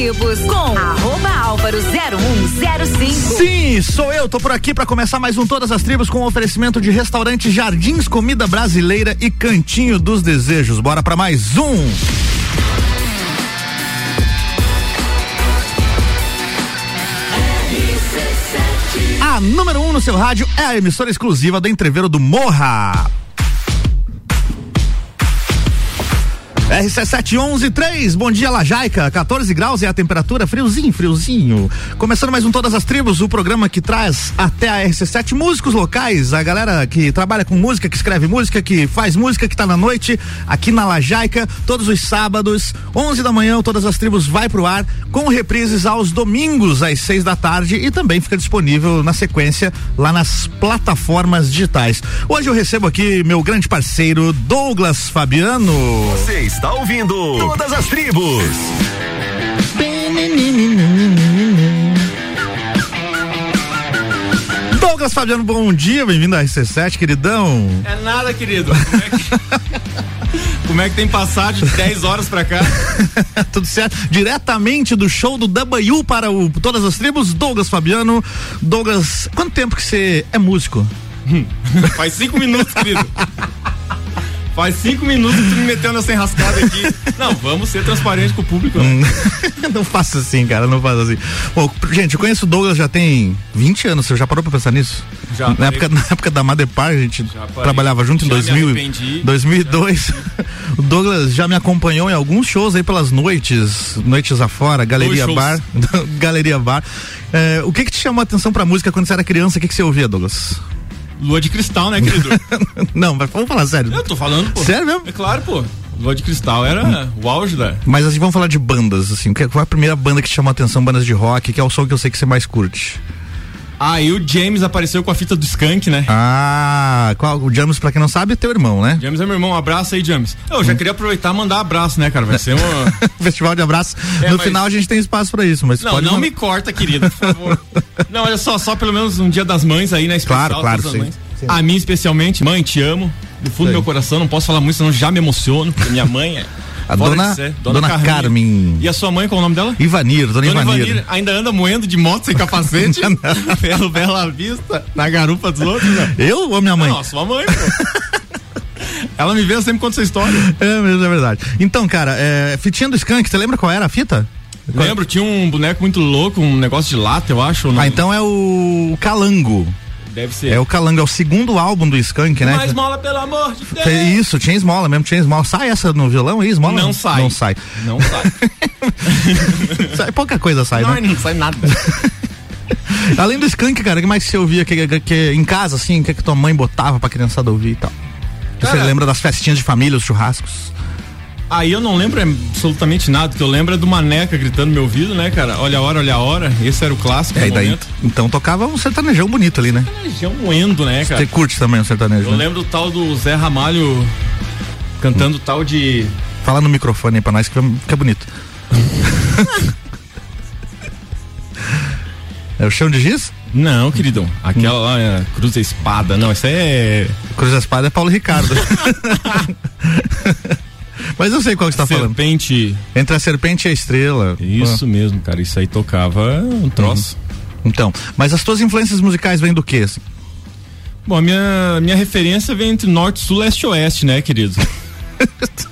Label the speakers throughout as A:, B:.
A: tribos com arroba álvaro 0105.
B: Sim, sou eu, tô por aqui para começar mais um Todas as Tribos com oferecimento de restaurante Jardins Comida Brasileira e Cantinho dos Desejos. Bora para mais um. A número 1 um no seu rádio é a emissora exclusiva do Entreveiro do Morra. RC7113, bom dia Lajaica, 14 graus é a temperatura, friozinho, friozinho. Começando mais um Todas as Tribos, o programa que traz até a RC7 músicos locais, a galera que trabalha com música, que escreve música, que faz música, que tá na noite, aqui na Lajaica, todos os sábados, 11 da manhã, Todas as Tribos vai pro ar, com reprises aos domingos, às 6 da tarde e também fica disponível na sequência lá nas plataformas digitais. Hoje eu recebo aqui meu grande parceiro Douglas Fabiano.
C: Vocês está ouvindo Todas as Tribos.
B: Douglas Fabiano, bom dia, bem-vindo à RC7, queridão.
D: É nada, querido. Como é que, é tem passado de 10 horas pra cá?
B: Tudo certo. Diretamente do show do W para o Todas as Tribos, Douglas Fabiano. Douglas, quanto tempo que você é músico?
D: Faz cinco minutos, querido. Faz cinco minutos que tu me meteu nessa enrascada aqui. Não, vamos ser transparentes com o público. Né?
B: não faça assim, cara, não faça assim. Bom, gente, eu conheço o Douglas já tem 20 anos, você já parou pra pensar nisso?
D: Já.
B: Na, época, na época da Madepar, a gente trabalhava junto já em 2000, 2002. o Douglas já me acompanhou em alguns shows aí pelas noites, noites afora, Galeria Bar. Galeria Bar. É, o que que te chamou a atenção pra música quando você era criança? O que que você ouvia, Douglas?
D: Lua de cristal, né, querido?
B: não, mas vamos falar sério.
D: Eu tô falando, pô.
B: Sério mesmo?
D: É claro, pô. Lua de Cristal era o auge da.
B: Mas assim, vamos falar de bandas, assim. Qual é a primeira banda que te chamou a atenção, bandas de rock, que é o som que eu sei que você mais curte?
D: Ah, e o James apareceu com a fita do Skank, né?
B: Ah, qual, o James, pra quem não sabe, é teu irmão, né?
D: James é meu irmão, um abraço aí, James. Eu já hum. queria aproveitar e mandar abraço, né, cara? Vai ser um.
B: Festival de abraço. É, no mas... final a gente tem espaço pra isso, mas.
D: Não, não mandar... me corta, querida, por favor. não, olha só, só pelo menos um dia das mães aí, né?
B: Especial claro, claro, sim.
D: sim. A mim especialmente, mãe, te amo. Do fundo do meu coração, não posso falar muito, senão já me emociono, porque minha mãe é.
B: A dona, dona, dona Carmen.
D: E a sua mãe, qual o nome dela?
B: Ivanir, dona, dona Ivanir. Ivanir.
D: Ainda anda moendo de moto sem capacete? Pelo Bela Vista, na garupa dos outros, né?
B: Eu ou minha mãe?
D: Não, sua mãe, pô. Ela me vê sempre conta essa história.
B: É mesmo, é verdade. Então, cara, é, fitinha do Skank, você lembra qual era a fita?
D: Lembro, tinha um boneco muito louco, um negócio de lata, eu acho.
B: Ah, então é o Calango.
D: Deve ser.
B: É o Calango, é o segundo álbum do Skank, né?
D: Uma esmola, pelo amor de Deus.
B: Isso, tinha esmola mesmo, tinha esmola. Sai essa no violão aí, esmola?
D: Não sai.
B: Não sai.
D: Não sai.
B: sai pouca coisa sai,
D: não,
B: né?
D: Não sai nada.
B: Além do Skank, cara, o que mais você ouvia que, que, que, em casa, assim, o que, que tua mãe botava pra criançada ouvir e tal? Cara, você lembra das festinhas de família, os churrascos?
D: Aí eu não lembro absolutamente nada, que eu lembro é do Maneca gritando no meu ouvido, né, cara? Olha a hora, olha a hora. Esse era o clássico.
B: É, e daí, então tocava um sertanejão bonito ali, né?
D: Sertanejão moendo, né, cara?
B: Você curte também o sertanejo?
D: Eu
B: né?
D: lembro do tal do Zé Ramalho cantando hum. tal de.
B: Fala no microfone aí pra nós que é bonito. é o chão de giz?
D: Não, queridão. Aquela hum. lá é Cruz da Espada. Não, isso é.
B: Cruz da Espada é Paulo Ricardo. Mas eu sei qual que você tá
D: serpente.
B: falando.
D: Serpente.
B: Entre a serpente e a estrela.
D: Isso mesmo, cara. Isso aí tocava um troço. Uhum.
B: Então, mas as tuas influências musicais vêm do quê? Assim?
D: Bom, a minha, minha referência vem entre norte, sul, leste e oeste, né, querido?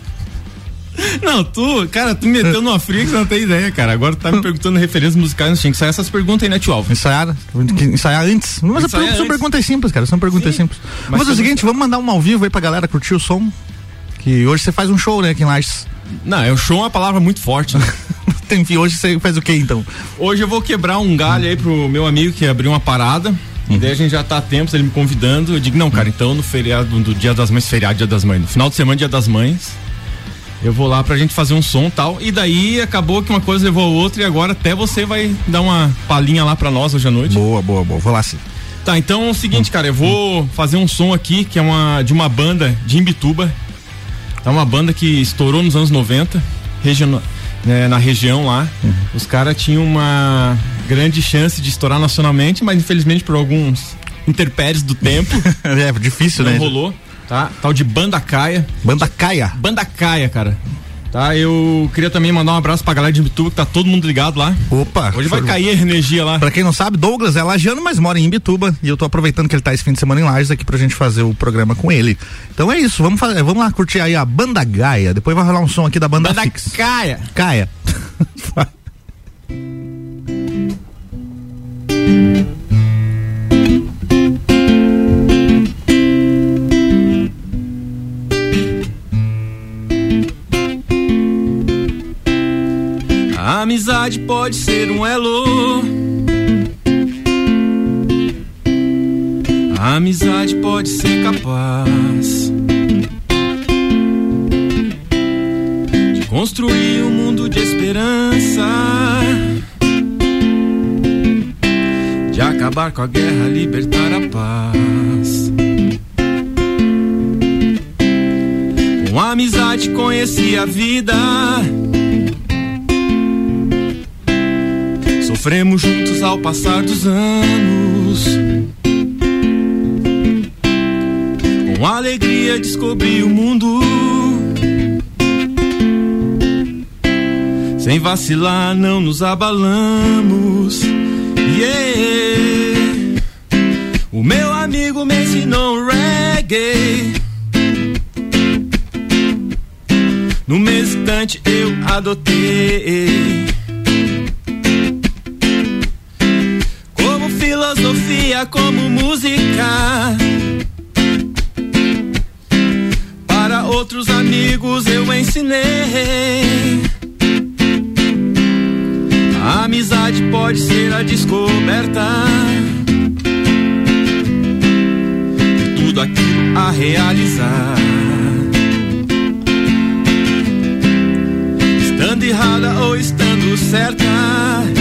D: Não, tu, cara, tu me meteu numa fria que você não tem ideia, cara. Agora tu tá me perguntando referências musicais, não tinha que ensaiar essas perguntas aí, né, tio Alves?
B: Ensaiar, ensaiar antes. Mas ensaiar são antes. perguntas simples, cara, são perguntas Sim, simples. Mas, mas é o seguinte, vamos mandar um ao vivo aí pra galera curtir o som. Que hoje você faz um show, né, aqui em Lages.
D: Não, é o show é uma palavra muito forte, né?
B: Enfim, hoje você faz o que então?
D: Hoje eu vou quebrar um galho aí pro meu amigo que abriu uma parada. Uhum. E daí a gente já tá a tempo, ele me convidando. Eu digo, não, cara, então no feriado do Dia das Mães, feriado Dia das Mães, no final de semana, Dia das Mães, eu vou lá pra gente fazer um som tal. E daí acabou que uma coisa levou a outra e agora até você vai dar uma palhinha lá pra nós hoje à noite.
B: Boa, boa, boa. Vou lá sim.
D: Tá, então é o seguinte, cara, eu vou fazer um som aqui que é uma de uma banda de Imbituba, é uma banda que estourou nos anos 90, region, né, na região lá. Uhum. Os caras tinham uma grande chance de estourar nacionalmente, mas infelizmente por alguns interpéries do tempo.
B: é difícil,
D: não
B: né?
D: rolou, tá? Tal de Banda Caia.
B: Banda Caia?
D: Banda Caia, cara. Tá, eu queria também mandar um abraço pra galera de Bituba, que tá todo mundo ligado lá.
B: Opa!
D: Hoje vai cair a energia lá.
B: Pra quem não sabe, Douglas é lagiano, mas mora em Imbituba. E eu tô aproveitando que ele tá esse fim de semana em Lages aqui pra gente fazer o programa com ele. Então é isso, vamos, fazer, vamos lá curtir aí a Banda Gaia. Depois vai rolar um som aqui da Banda,
D: Banda
B: Fix.
D: Caia.
B: Caia.
D: amizade pode ser um elo. A amizade pode ser capaz de construir um mundo de esperança, de acabar com a guerra, libertar a paz. Com a amizade conheci a vida. Sofremos juntos ao passar dos anos. Com alegria descobri o mundo. Sem vacilar, não nos abalamos. Yeah. O meu amigo me ensinou reggae. No mesmo instante eu adotei. Filosofia, como música. Para outros amigos eu ensinei. A amizade pode ser a descoberta de tudo aquilo a realizar. Estando errada ou estando certa.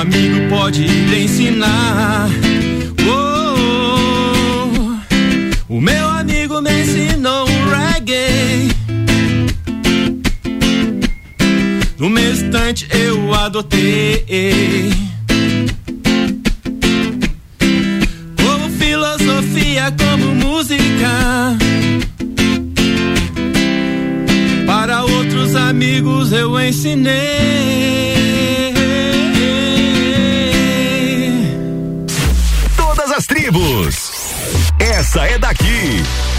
D: Amigo pode lhe ensinar. Oh, o meu amigo me ensinou um reggae. No mesmo instante eu adotei. Como filosofia, como música. Para outros amigos eu ensinei.
E: Tribos. Essa é daqui.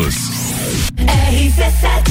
F: Santos. RC7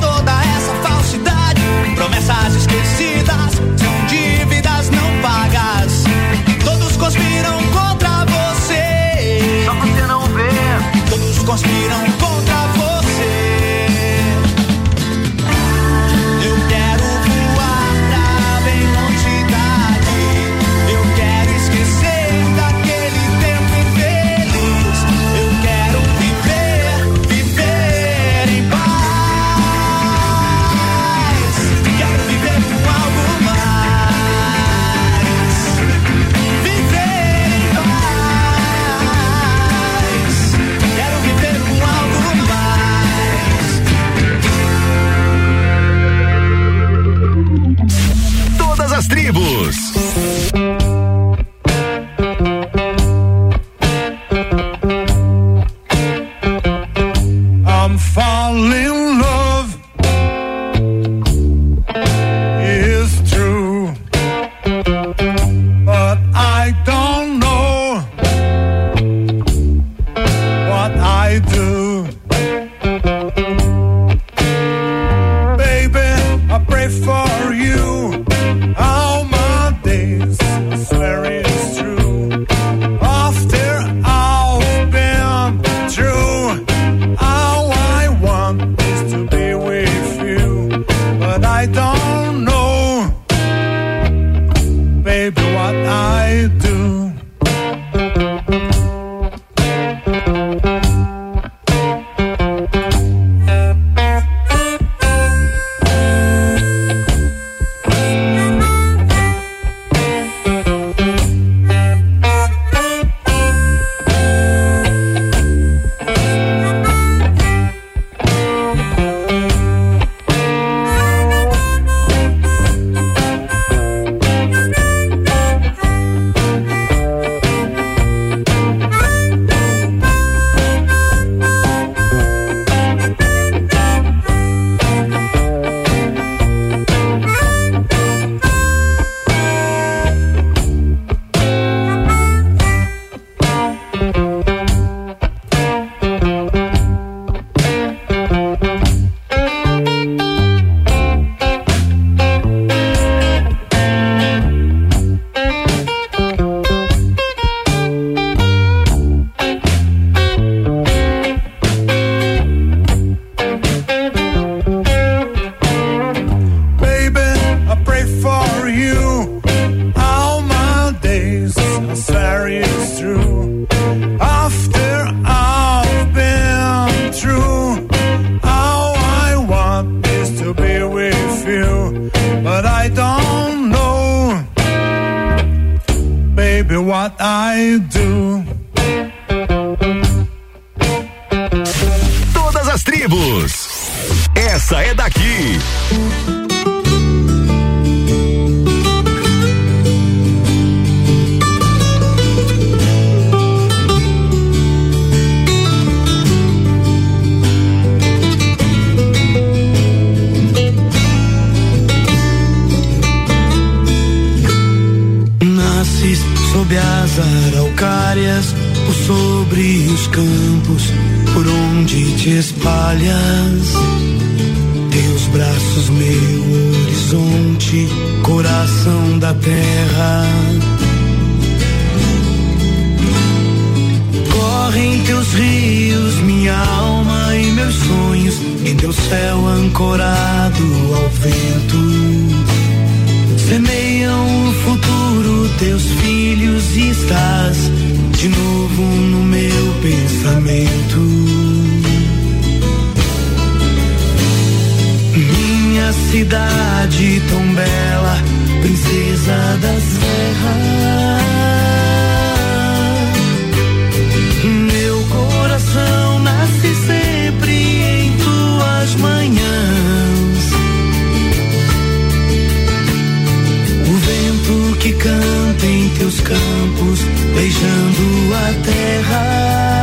F: toda essa falsidade. Promessas esquecidas
G: espalhas. Teus braços, meu horizonte, coração da terra. Correm teus rios, minha alma e meus sonhos, em teu céu ancorado ao vento semeiam o futuro teus filhos e estás de novo no meu pensamento. Cidade tão bela, princesa das serras. Meu coração nasce sempre em tuas manhãs. O vento que canta em teus campos, beijando a terra.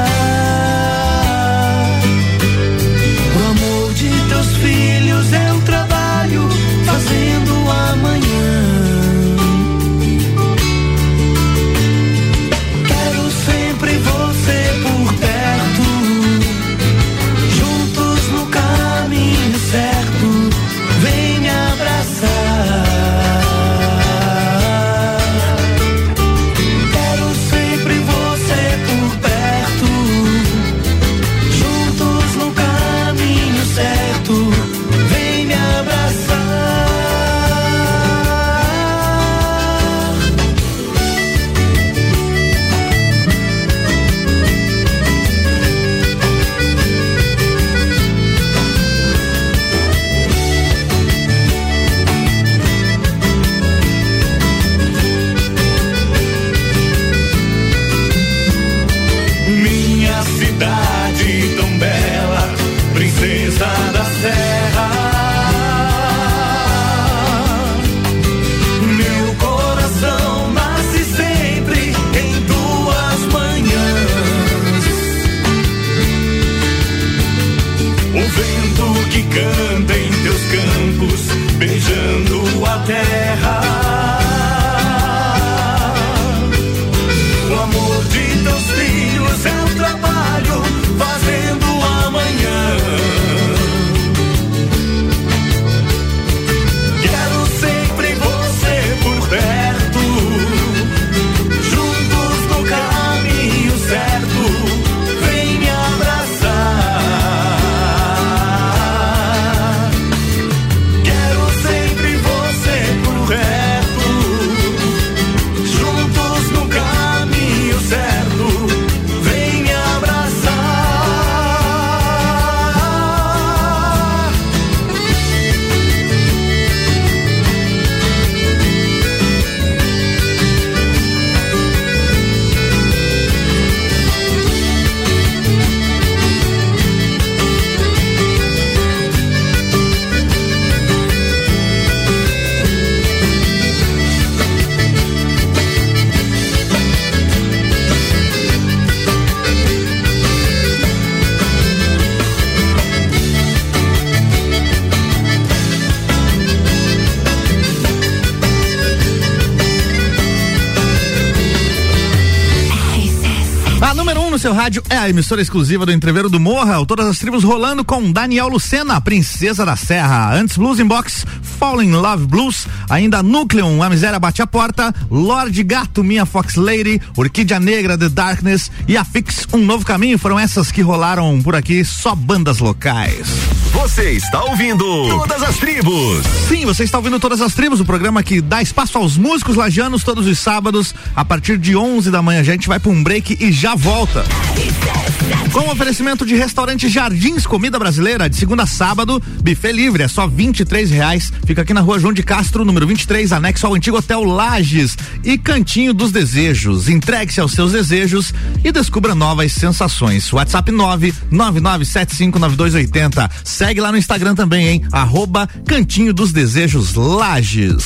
B: Rádio é a emissora exclusiva do Entreveiro do Morra, o todas as tribos rolando com Daniel Lucena, Princesa da Serra. Antes Blues in Box, Falling Love Blues, ainda Nucleum, A Miséria Bate a Porta, Lorde Gato, Minha Fox Lady, Orquídea Negra, The Darkness e a Fix, Um Novo Caminho, foram essas que rolaram por aqui, só bandas locais.
C: Você está ouvindo Todas as tribos.
B: Sim, você está ouvindo Todas as Tribos, o programa que dá espaço aos músicos lajanos todos os sábados, a partir de 11 da manhã. A gente vai para um break e já volta. Com oferecimento de restaurante Jardins Comida Brasileira, de segunda a sábado, buffet livre, é só 23 reais. Fica aqui na rua João de Castro, número 23, anexo ao antigo Hotel Lages. E Cantinho dos Desejos. Entregue-se aos seus desejos e descubra novas sensações. WhatsApp 999759280. Segue lá no Instagram também, hein? Arroba Cantinho dos Desejos Lages.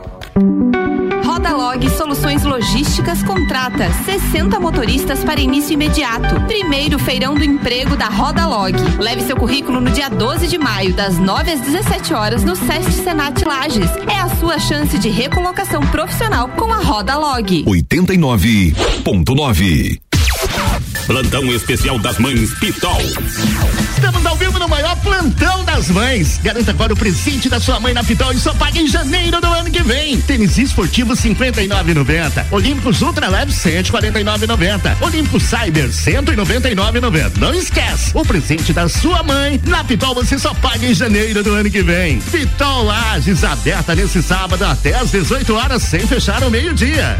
H: Rodalog Soluções Logísticas contrata 60 motoristas para início imediato. Primeiro feirão do emprego da Rodalog. Leve seu currículo no dia 12 de maio, das 9 às 17 horas, no Sesc Senat Lages. É a sua chance de recolocação profissional com a Rodalog.
C: 89.9. Plantão especial das mães Pitol.
I: Estamos ao vivo no maior plantão das mães. Garanta agora o presente da sua mãe na Pitol e só paga em janeiro do ano que vem. Tênis esportivo 59,90. Olímpicos Ultra Leve 149,90. Olímpicos Cyber 199,90. Não esquece, o presente da sua mãe na Pitol você só paga em janeiro do ano que vem. Pitol Lages aberta nesse sábado até às 18 horas sem fechar ao meio-dia.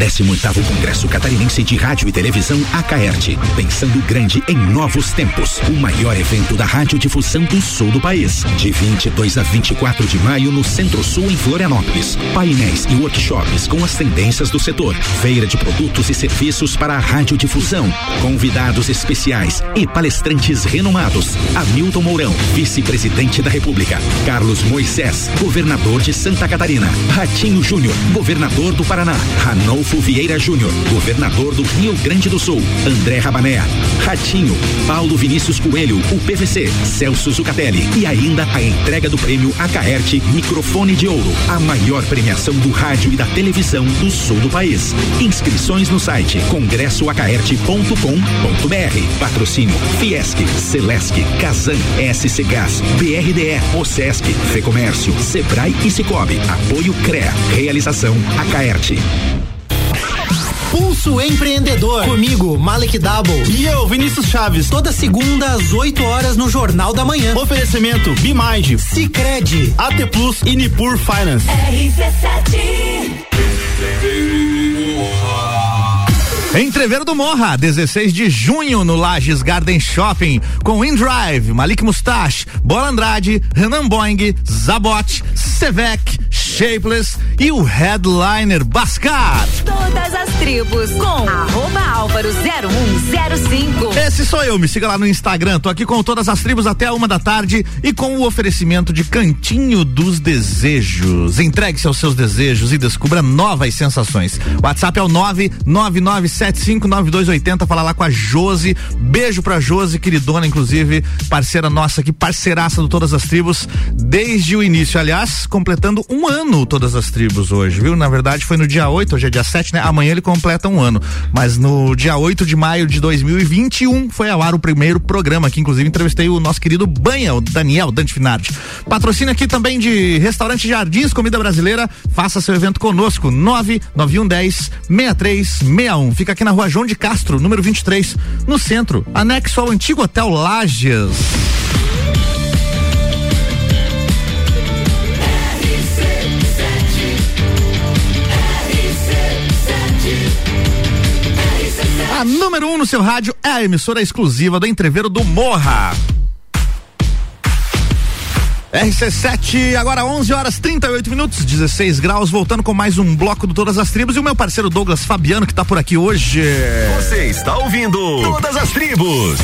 J: 18º Congresso Catarinense de Rádio e Televisão Acaerte, pensando grande em novos tempos. O maior evento da radiodifusão do sul do país, de 22 a 24 de maio no Centro-Sul em Florianópolis. Painéis e workshops com as tendências do setor, feira de produtos e serviços para a radiodifusão, convidados especiais e palestrantes renomados. Hamilton Mourão, vice-presidente da República. Carlos Moisés, governador de Santa Catarina. Ratinho Júnior, governador do Paraná. Ranolfo Vieira Júnior, governador do Rio Grande do Sul. André Rabané, Ratinho, Paulo Vinícius Coelho, o PVC, Celso Zucatelli e ainda a entrega do prêmio Acaerte Microfone de Ouro, a maior premiação do rádio e da televisão do sul do país. Inscrições no site congressoacaerte.com.br. Patrocínio Fiesc, Celesc, Casan, SC Gás, BRDE, Ocesc, Fecomércio, Sebrae e Cicobi. Apoio CREA. Realização Acaerte.
K: Pulso Empreendedor. Comigo, Malek Double.
L: E eu, Vinícius Chaves.
K: Toda segunda às 8 horas no Jornal da Manhã.
L: Oferecimento Bimind,
K: Cicred,
L: AT Plus e Nipur Finance.
B: Entreveiro do Morra, 16 de junho no Lages Garden Shopping, com InDrive, Malik Mustache, Bola Andrade, Renan Boing, Zabot, Sevec, Shapeless e o headliner Bascar.
A: Todas as tribos com arroba Álvaro 0105.
B: Esse sou eu, me siga lá no Instagram. Tô aqui com todas as tribos até a uma da tarde e com o oferecimento de Cantinho dos Desejos. Entregue-se aos seus desejos e descubra novas sensações. WhatsApp é o 999759280. Fala lá com a Josi. Beijo pra Josi, queridona, inclusive, parceira nossa aqui, parceiraça do Todas as Tribos, desde o início. Aliás, completando um ano Todas as Tribos hoje, viu? Na verdade, foi no dia 8, hoje é dia 7, né? Amanhã ele completa um ano. Mas no dia 8 de maio de 2021 foi ao ar o primeiro programa, que inclusive entrevistei o nosso querido Banha, o Daniel Dante Finardi. Patrocínio aqui também de Restaurante Jardins, comida brasileira. Faça seu evento conosco, 99110 6361. Fica aqui na rua João de Castro, número 23, no centro, anexo ao antigo Hotel Lages. A número 1 um no seu rádio é a emissora exclusiva do Entreveiro do Morra. RC7, agora 11 horas 38 minutos, 16 graus, voltando com mais um bloco do Todas as Tribos e o meu parceiro Douglas Fabiano que tá por aqui hoje.
C: Você está ouvindo Todas as Tribos.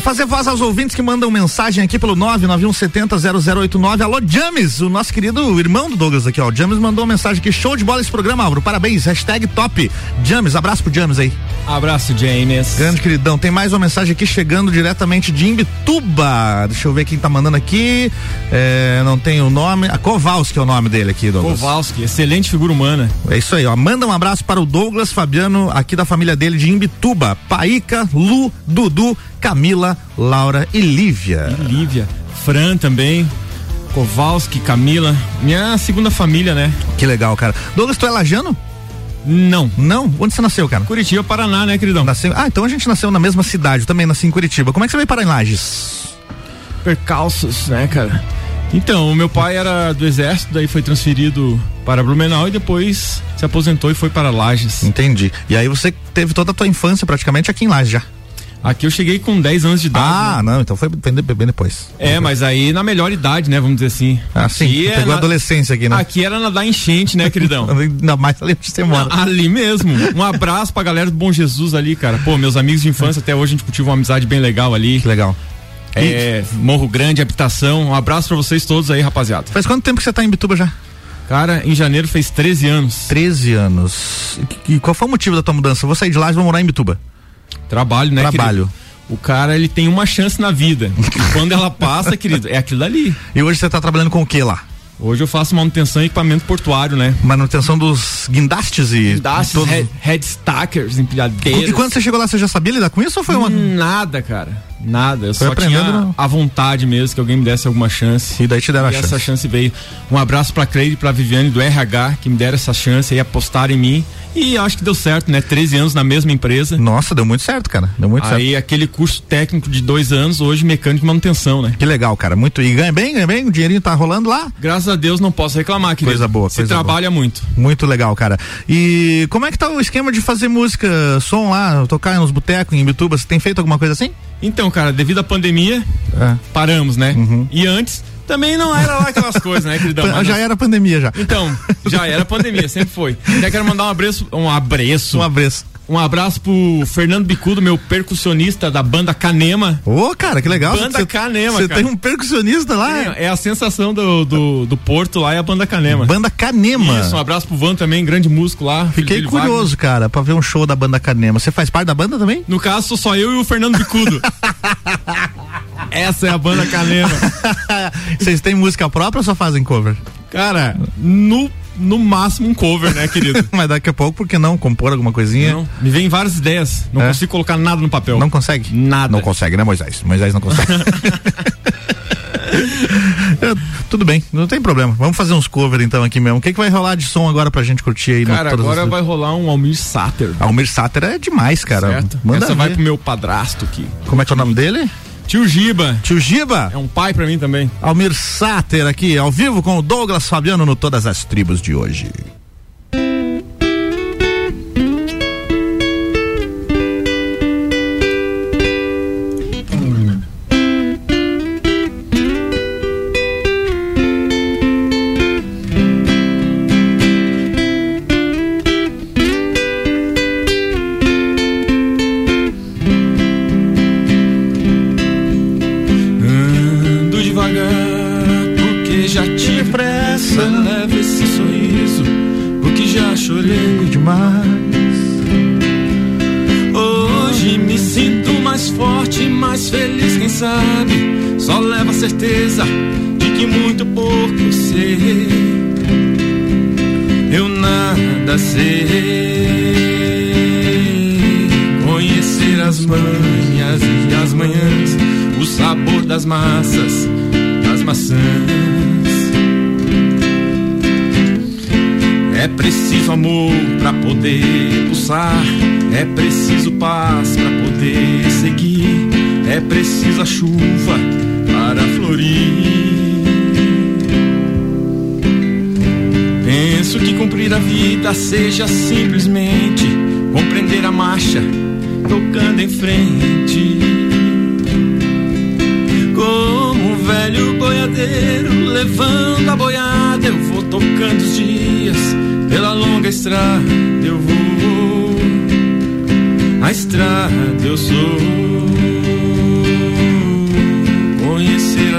B: Fazer voz aos ouvintes que mandam mensagem aqui pelo 991700089. Alô, James, o nosso querido irmão do Douglas aqui, ó. O James mandou uma mensagem aqui. Show de bola esse programa, Álvaro. Parabéns. Hashtag top. James, abraço pro James aí.
D: Abraço, James.
B: Grande queridão. Tem mais uma mensagem aqui chegando diretamente de Imbituba. Deixa eu ver quem tá mandando aqui. É, não tem o nome. A Kowalski é o nome dele aqui, Douglas.
D: Kowalski, excelente figura humana.
B: É isso aí, ó. Manda um abraço para o Douglas Fabiano, aqui da família dele de Imbituba. Paíca, Lu, Dudu, Camila, Laura e Lívia.
D: E Lívia. Fran também. Kowalski, Camila. Minha segunda família, né?
B: Que legal, cara. Douglas, tu é lajano?
D: Não.
B: Não? Onde você nasceu, cara?
D: Curitiba, Paraná, né, queridão?
B: Nasceu... Ah, então a gente nasceu na mesma cidade. Eu também nasci em Curitiba. Como é que você veio parar em Lages?
D: Percalços, né, cara? Então, o meu pai era do exército, daí foi transferido para Blumenau e depois se aposentou e foi para Lages.
B: Entendi. E aí você teve toda a tua infância praticamente aqui em Lages já.
D: Aqui eu cheguei com 10 anos de idade.
B: Ah,
D: né?
B: não, então foi bem, depois.
D: É, mas aí na melhor idade, né? Vamos dizer assim.
B: Ah, sim.
D: Aqui é
B: Pegou
D: na-
B: a adolescência aqui, né?
D: Aqui era nadar enchente, né, queridão?
B: Ainda mais ali onde você mora.
D: Ali mesmo. Um abraço pra galera do Bom Jesus ali, cara. Pô, meus amigos de infância, até hoje a gente cultiva uma amizade bem legal ali.
B: Que legal.
D: É, Morro Grande, habitação. Um abraço pra vocês todos aí, rapaziada.
B: Faz quanto tempo que você tá em Bituba já?
D: Cara, em janeiro fez 13 anos.
B: 13 anos. E qual foi o motivo da tua mudança? Eu vou sair de Lages e vou morar em Bituba.
D: Trabalho, né,
B: Trabalho.
D: querido? O cara, ele tem uma chance na vida. Quando ela passa, querido, é aquilo dali.
B: E hoje você tá trabalhando com o que lá?
D: Hoje eu faço manutenção e equipamento portuário, né?
B: Manutenção dos guindastes e.
D: Guindastes,
B: todos-
D: head, head stackers, empilhadeiras.
B: E quando você chegou lá, você já sabia lidar com isso ou foi uma.
D: Nada, cara. Nada. Eu
B: Foi
D: só tinha
B: não?
D: a vontade mesmo que alguém me desse alguma chance.
B: E daí te deram a
D: e essa
B: chance.
D: chance veio. Um abraço pra Cleide e pra Viviane do RH que me deram essa chance aí, apostaram em mim. E acho que deu certo, né? 13 anos na mesma empresa.
B: Nossa, deu muito certo, cara. Deu muito certo.
D: Aí aquele curso técnico de dois anos, hoje mecânico e manutenção, né?
B: Que legal, cara. Muito. E ganha bem, ganha bem, o dinheirinho tá rolando lá.
D: Graças a Deus não posso reclamar, querido.
B: Coisa boa,
D: Se
B: coisa
D: trabalha muito.
B: Muito legal, cara. E como é que tá o esquema de fazer música, som lá, tocar nos botecos, em Bituba? Você tem feito alguma coisa assim?
D: Então, cara, devido à pandemia,
B: É.
D: paramos, né? E antes, também não era lá aquelas coisas, né, queridão? Mas
B: já
D: nós-
B: era pandemia já.
D: Então, já era pandemia, sempre foi. Já quero mandar um abraço, um abraço.
B: Um abraço.
D: Um abraço pro Fernando Bicudo, meu percussionista da banda Canema.
B: Ô, cara, que legal.
D: Banda
B: Você-
D: Canema,
B: Você tem um percussionista lá?
D: É, é a sensação do, do, do Porto lá, é a banda Canema.
B: Banda Canema.
D: Isso, um abraço pro Van também, grande músico lá.
B: Fiquei curioso, cara, pra ver um show da banda Canema. Você faz parte da banda também?
D: Wagner. No caso, sou só eu e o Fernando Bicudo. Essa é a banda Canema.
B: Vocês têm música própria ou só fazem cover?
D: Cara, no, no máximo um cover, né, querido?
B: Mas daqui a pouco, por que não? Compor alguma coisinha?
D: Não, me vem várias ideias. Não
B: É?
D: consigo colocar nada no papel.
B: Não consegue?
D: Nada.
B: Não consegue, né, Moisés? Moisés não consegue. É, Tudo bem, não tem problema. Vamos fazer uns cover então aqui mesmo. O que, que vai rolar de som agora pra gente curtir aí? no
D: Cara,
B: Todas
D: agora
B: as-
D: vai rolar um Almir Sater.
B: Almir Sater é demais, cara.
D: Certo?
B: Manda
D: Essa vai
B: ver.
D: pro meu padrasto aqui.
B: Como é que é o nome dele?
D: Tio Giba.
B: Tio Giba?
D: É um pai pra mim também.
B: Almir Sater aqui, ao vivo com o Douglas Fabiano no Todas as Tribos de hoje.
D: Certeza de que muito pouco sei. Eu nada sei. Conhecer as manhas e as manhãs, o sabor das massas, das maçãs. É preciso amor pra poder pulsar. É preciso paz pra poder seguir. É preciso a chuva para Penso que cumprir a vida seja simplesmente compreender a marcha, tocando em frente. Como um velho boiadeiro levando a boiada, eu vou tocando os dias pela longa estrada. Eu vou, a estrada eu sou.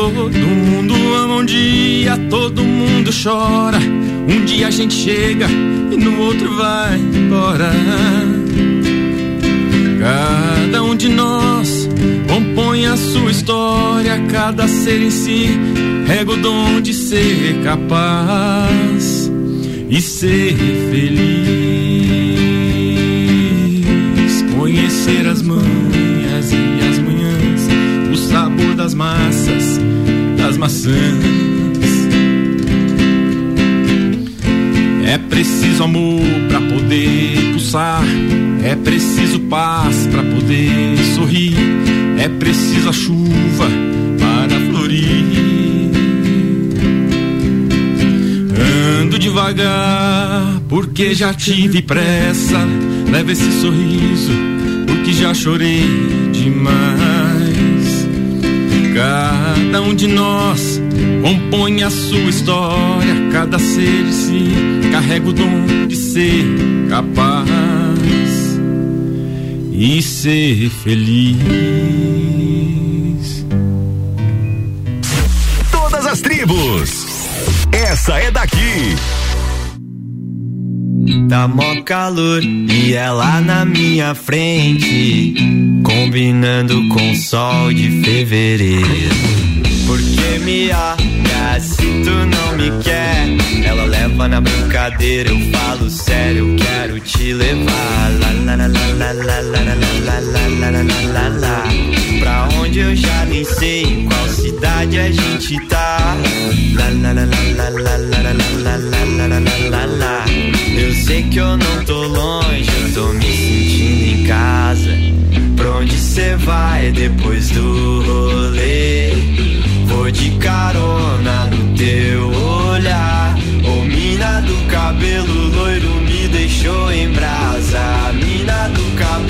D: Todo mundo ama um dia, todo mundo chora. Um dia a gente chega e no outro vai embora. Cada um de nós compõe a sua história, cada ser em si rega o dom de ser capaz e ser feliz. Conhecer as manhas massas, das maçãs. É preciso amor pra poder pulsar. É preciso paz pra poder sorrir. É preciso a chuva para florir. Ando devagar porque já tive pressa. Leva esse sorriso porque já chorei demais. Cada um de nós compõe a sua história. Cada ser de si carrega o dom de ser capaz e ser feliz.
C: Todas as tribos. Essa é daqui.
M: Tá mó calor e ela na minha frente, combinando com sol de fevereiro. Porque me olha se tu não me quer, ela leva na brincadeira, eu falo sério, quero te levar. Pra onde eu já nem sei em qual cidade a gente tá. Eu sei que eu não tô longe, eu tô me sentindo em casa. Pra onde cê vai depois do rolê? Vou de carona no teu olhar. Ô mina do cabelo loiro me deixou em brasa. Mina do cabelo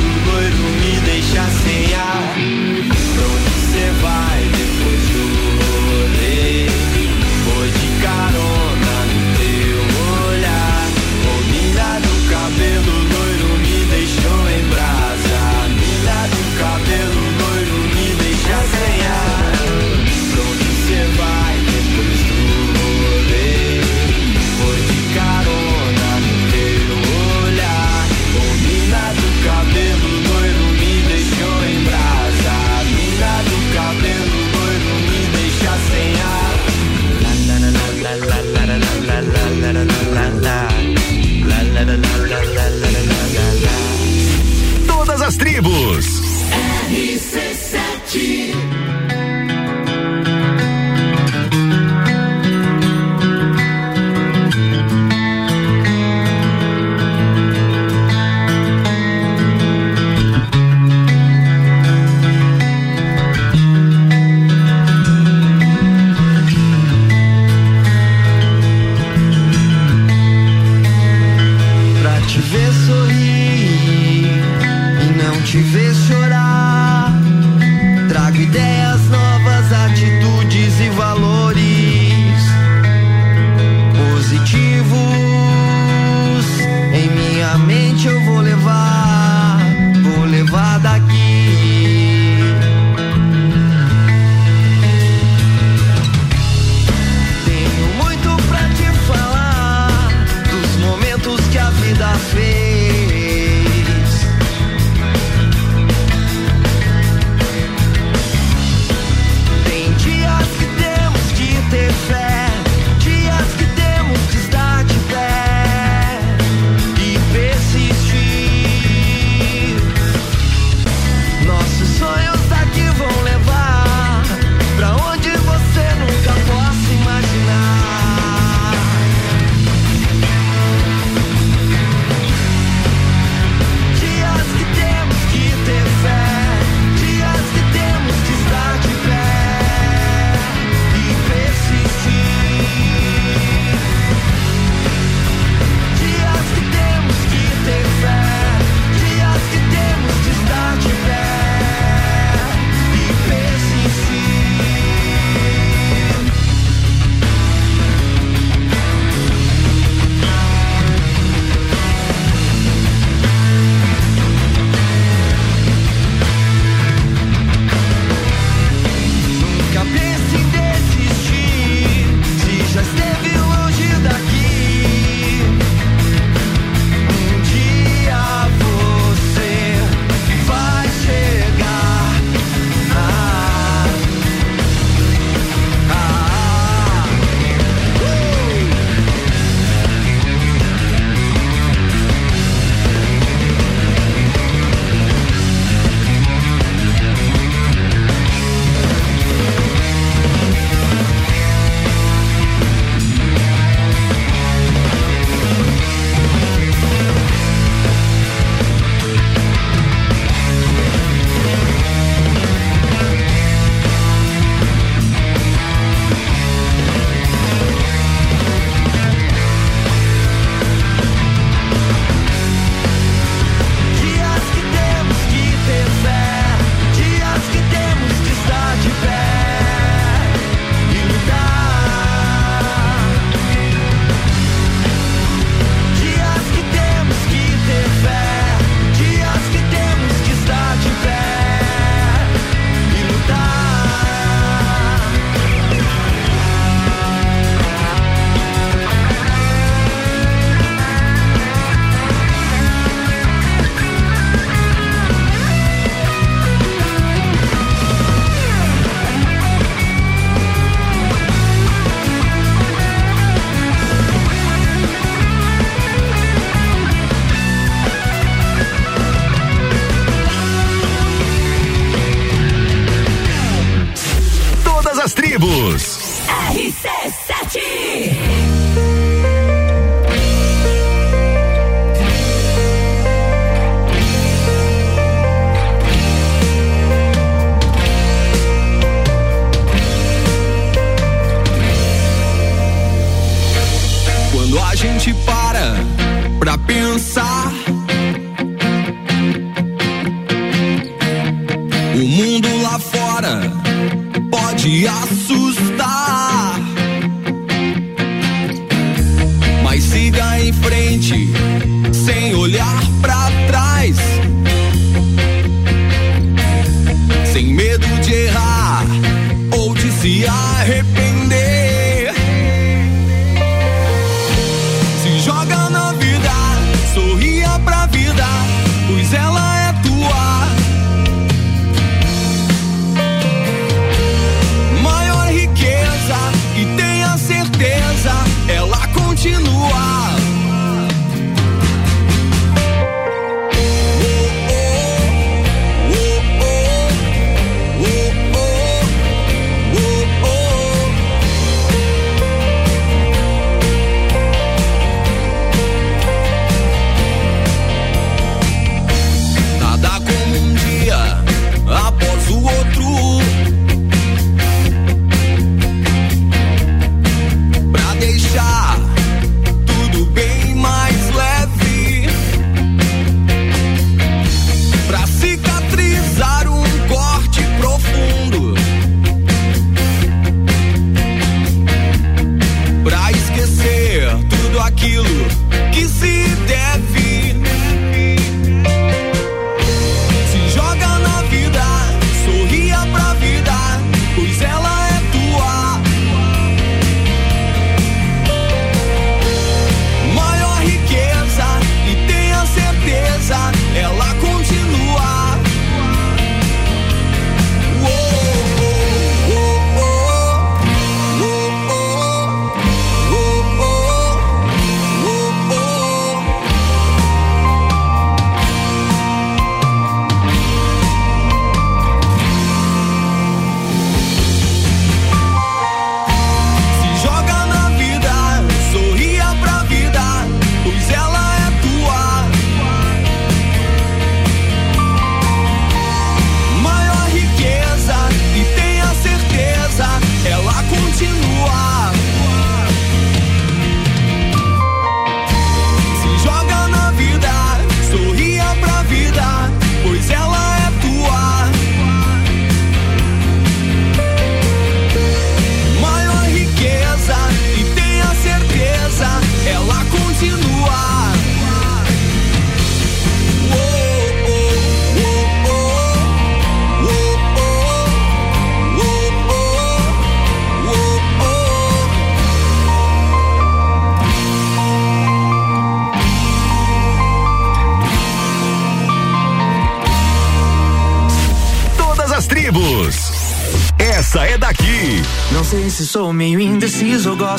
N: ônibus.
M: RC7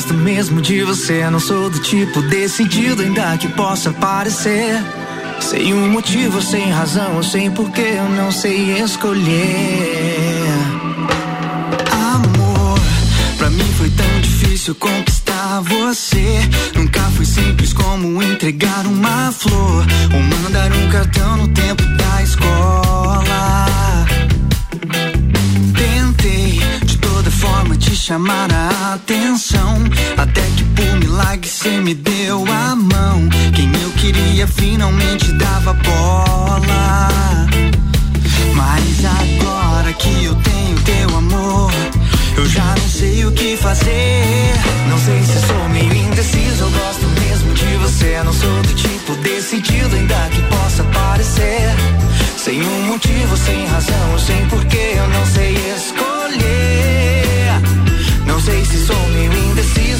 G: gosto mesmo de você. Não sou do tipo decidido, ainda que possa parecer. Sem um motivo, sem razão, sem porquê, eu não sei escolher. Amor, pra mim foi tão difícil conquistar você. Nunca foi simples como entregar uma flor ou mandar um cartão no tempo da escola. Tentei de toda forma te chamar a atenção. Até que por milagre cê me deu a mão. Quem eu queria finalmente dava bola. Mas agora que eu tenho teu amor, eu já não sei o que fazer. Não sei se sou meio indeciso, eu gosto mesmo de você. Não sou do tipo decidido, ainda que possa parecer. Sem um motivo, sem razão, sem porquê, eu não sei escolher. Não sei se sou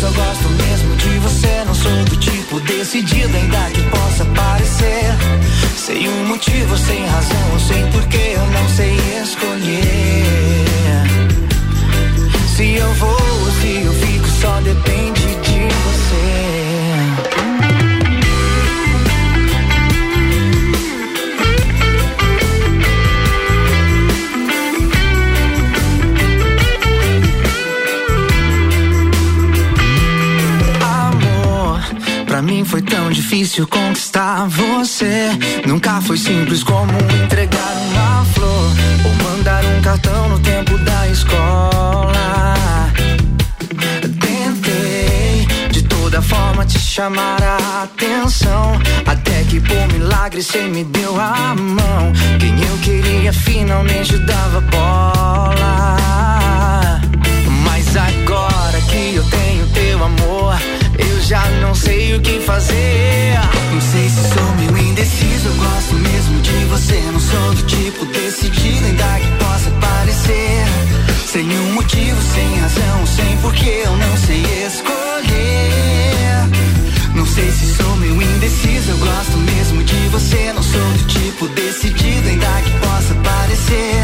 G: eu gosto mesmo de você. Não sou do tipo decidido, ainda que possa parecer. Sem um motivo, sem razão, sem porquê, eu não sei escolher. Se eu vou ou se eu fico, só depende de você. Foi tão difícil conquistar você. Nunca foi simples como entregar uma flor ou mandar um cartão no tempo da escola. Tentei de toda forma te chamar a atenção. Até que por milagre cê me deu a mão. Quem eu queria finalmente dava bola. Mas agora já não sei o que fazer. Não sei se sou meio indeciso, eu gosto mesmo de você. Não sou do tipo decidido, ainda que possa parecer. Sem um motivo, sem razão, sem porquê, eu não sei escolher. Não sei se sou meio indeciso, eu gosto mesmo de você. Não sou do tipo decidido, ainda que possa parecer.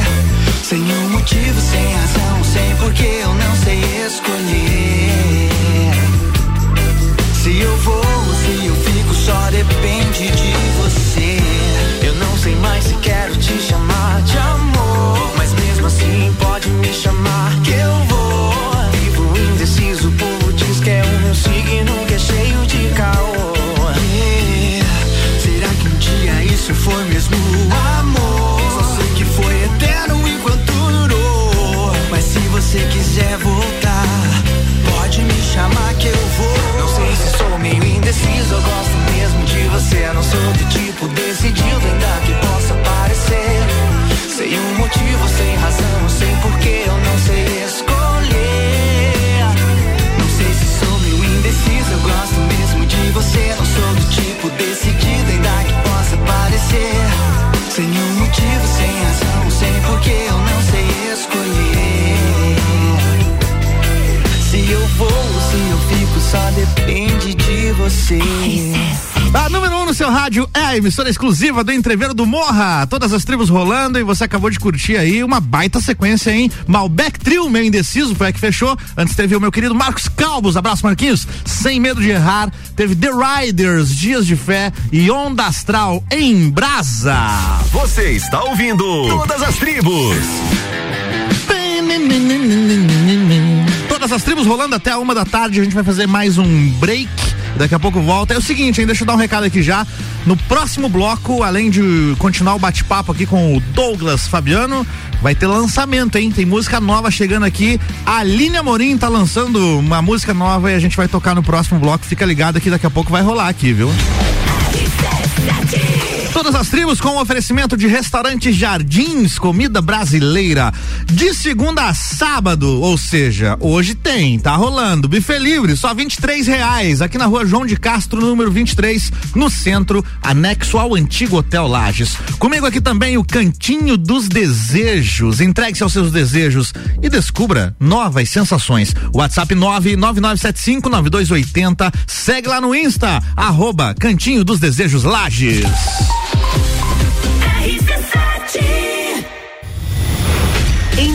G: Sem um motivo, sem razão, sem porquê, eu não sei escolher. Só você.
B: A número 1 um no seu rádio é a emissora exclusiva do Entreveiro do Morra. Todas as tribos rolando e você acabou de curtir aí uma baita sequência, hein? Malbec Trio, meu indeciso, foi a que fechou. Antes teve o meu querido Marcos Calbos, abraço Marquinhos, sem medo de errar. Teve The Riders, Dias de Fé e Onda Astral em Brasa.
C: Você está ouvindo Todas as Tribos.
B: Todas as tribos rolando até a uma da tarde. A gente vai fazer mais um break. Daqui a pouco volta. É o seguinte, hein? Deixa eu dar um recado aqui já. No próximo bloco, além de continuar o bate-papo aqui com o Douglas Fabiano, vai ter lançamento, hein? Tem música nova chegando aqui. A Aline Amorim tá lançando uma música nova e a gente vai tocar no próximo bloco. Fica ligado que daqui a pouco vai rolar aqui, viu? Todas as tribos com oferecimento de restaurante Jardins, comida brasileira. De segunda a sábado, ou seja, hoje tem, tá rolando. Buffet livre, só 23 reais. Aqui na rua João de Castro, número 23, no centro, anexo ao antigo Hotel Lages. Comigo aqui também o Cantinho dos Desejos. Entregue-se aos seus desejos e descubra novas sensações. WhatsApp 999759280. Segue lá no Insta, arroba Cantinho dos Desejos Lages.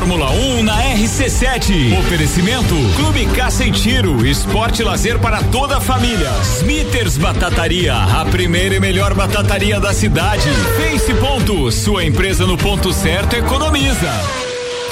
O: Fórmula 1 na RC7. Oferecimento Clube Caça e Tiro, esporte lazer para toda a família. Smithers Batataria, a primeira e melhor batataria da cidade. Face Ponto, sua empresa no ponto certo economiza.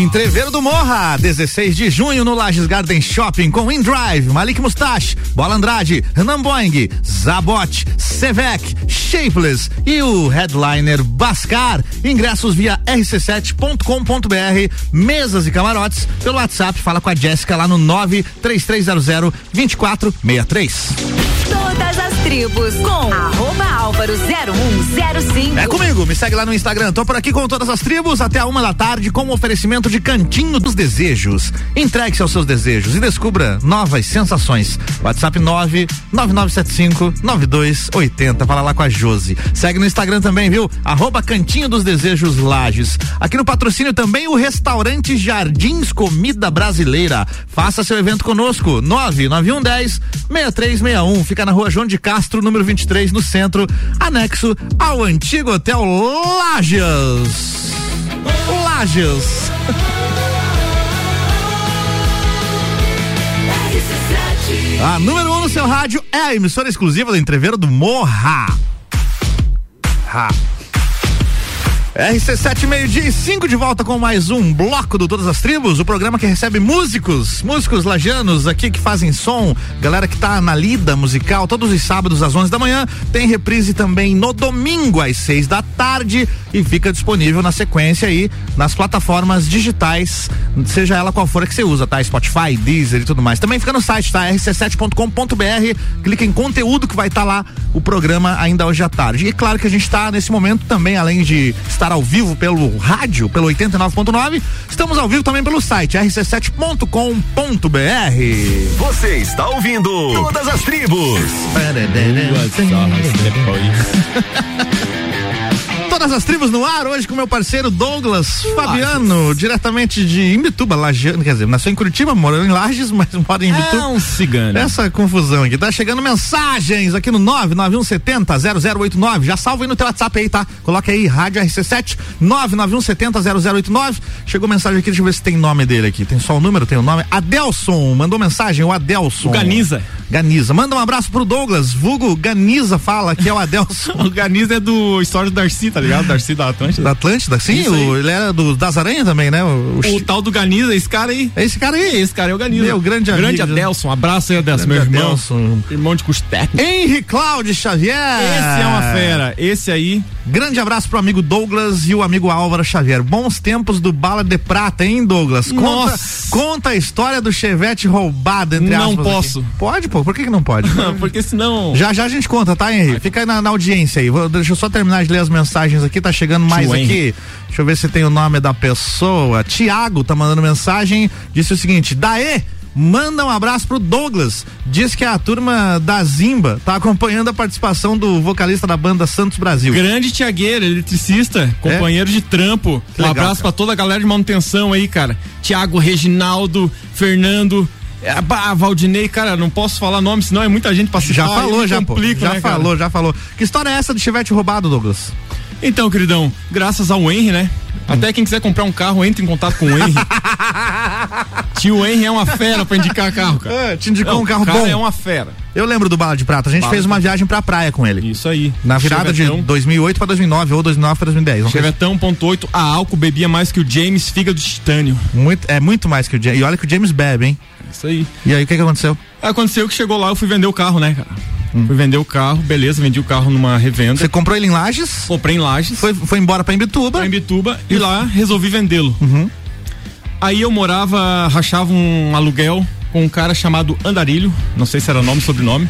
B: Entreveiro do Morra, 16 de junho no Lages Garden Shopping com InDrive, Malik Mustache, Bola Andrade, Renan Boing, Zabot, Sevec, Shapeless e o headliner Bascar. Ingressos via rc7.com.br, mesas e camarotes pelo WhatsApp. Fala com a Jéssica lá no 93300 2463.
A: Todas as tribos com arroba álvaro 0105.
B: É comigo, me segue lá no Instagram. Tô por aqui com todas as tribos até a uma da tarde com o oferecimento de Cantinho dos Desejos. Entregue-se aos seus desejos e descubra novas sensações. WhatsApp 99975 9280. Fala lá com a Josi. Segue no Instagram também, viu? Arroba Cantinho dos Desejos Lages. Aqui no patrocínio também o restaurante Jardins Comida Brasileira. Faça seu evento conosco. 99110 6361. Fica na rua João de Castro, número 23, no centro, anexo ao antigo Hotel Lages. Lages. A número 1 um no seu rádio é a emissora exclusiva do Entreveiro do Morra. Ha. RC7 meio-dia e 5 de volta com mais um bloco do Todas as Tribos, o programa que recebe músicos, músicos lajanos aqui que fazem som, galera que tá na lida musical todos os sábados às 11 da manhã, tem reprise também no domingo às 6 da tarde e fica disponível na sequência aí nas plataformas digitais, seja ela qual for que você usa, tá? Spotify, Deezer e tudo mais. Também fica no site, tá? rc7.com.br, clica em conteúdo que vai estar tá lá o programa ainda hoje à tarde. E claro que a gente tá nesse momento também, além de estar ao vivo pelo rádio, pelo 89.9. Estamos ao vivo também pelo site rc7.com.br.
P: Você está ouvindo Todas as Tribos.
B: Todas as tribos no ar, hoje com meu parceiro Douglas Fabiano, diretamente de Imbituba, Lajeano, quer dizer, nasceu em Curitiba, morando em Lages, mas mora em Imbituba.
D: É um cigano.
B: Essa confusão aqui, tá chegando mensagens aqui no 99170 0089, já salva aí no teu WhatsApp aí, tá? Coloca aí, Rádio RC7, 99170 0089, chegou mensagem aqui, deixa eu ver se tem nome dele aqui, tem só o número, tem o nome, Adelson, mandou mensagem, o Adelson.
D: O Ganiza.
B: Ganiza, manda um abraço pro Douglas, vulgo Ganiza fala que é o Adelson.
D: o Ganiza é do História do Darcy, tá ligado? Darcy da Atlântida.
B: Da Atlântida, sim, o, ele era do, das Aranhas também, né? O,
D: o, o tal do Ganiza, esse cara aí.
B: Esse cara aí.
D: Esse cara é o Ganiza.
B: Meu grande amigo.
D: Grande Adelson, um abraço aí, Adelson, meu irmão.
B: Adelson.
D: Irmão de técnico.
B: Henri Cláudio Xavier.
D: Esse é uma fera, esse aí.
B: Grande abraço pro amigo Douglas e o amigo Álvaro Xavier. Bons tempos do Bala de Prata, hein, Douglas? Conta,
D: Nossa.
B: conta a história do Chevette roubado, entre
D: Não
B: aspas.
D: posso.
B: aqui. Pode, pô, por que, que não pode?
D: Porque senão.
B: Já já a gente conta, tá, Henri? Fica aí na, na audiência aí. Vou- deixa eu só terminar de ler as mensagens aqui, tá chegando mais
D: Tio
B: aqui. Deixa eu ver se tem o nome da pessoa. Tiago tá mandando mensagem, disse o seguinte: Daê! Manda um abraço pro Douglas. Diz que a turma da Zimba tá acompanhando a participação do vocalista da banda Santos Brasil.
D: Grande Tiagueira, eletricista, companheiro de trampo.
B: Que
D: um
B: legal,
D: abraço
B: cara.
D: pra toda a galera de manutenção aí, cara. Tiago, Reginaldo, Fernando É, bah, Valdinei, cara, não posso falar nome, senão é muita gente pra citar.
B: Já falou, já, Já
D: né, cara?
B: falou, já falou. Que história é essa do Chevette roubado, Douglas?
D: Então, queridão, graças ao Henry, né? Até quem quiser comprar um carro, entre em contato com o Henry. Tio Henry é uma fera pra indicar carro, cara.
B: É, te indicou
D: Não,
B: um carro bom.
D: é uma fera.
B: Eu lembro do Bala de Prata. A gente
D: Bala
B: fez uma viagem pra praia com ele.
D: Isso aí.
B: Na virada
D: Chevetão.
B: de 2008 pra 2009 ou 2009 pra 2010. não foi?
D: Chevetão 1.8 a álcool bebia mais que o James Fígado de Titânio.
B: Muito, é muito mais que o James. E olha que o James bebe, hein?
D: Isso aí.
B: E aí, o que, que aconteceu?
D: Aconteceu que chegou lá, eu fui vender o carro, né, cara? Fui vender o carro, beleza, vendi o carro numa revenda.
B: Você comprou ele em Lages?
D: Comprei em Lages.
B: Foi, foi embora pra Imbituba?
D: Pra Imbituba e lá resolvi vendê-lo.
B: Uhum.
D: Aí eu morava, rachava um aluguel com um cara chamado Andarilho, não sei se era nome ou sobrenome,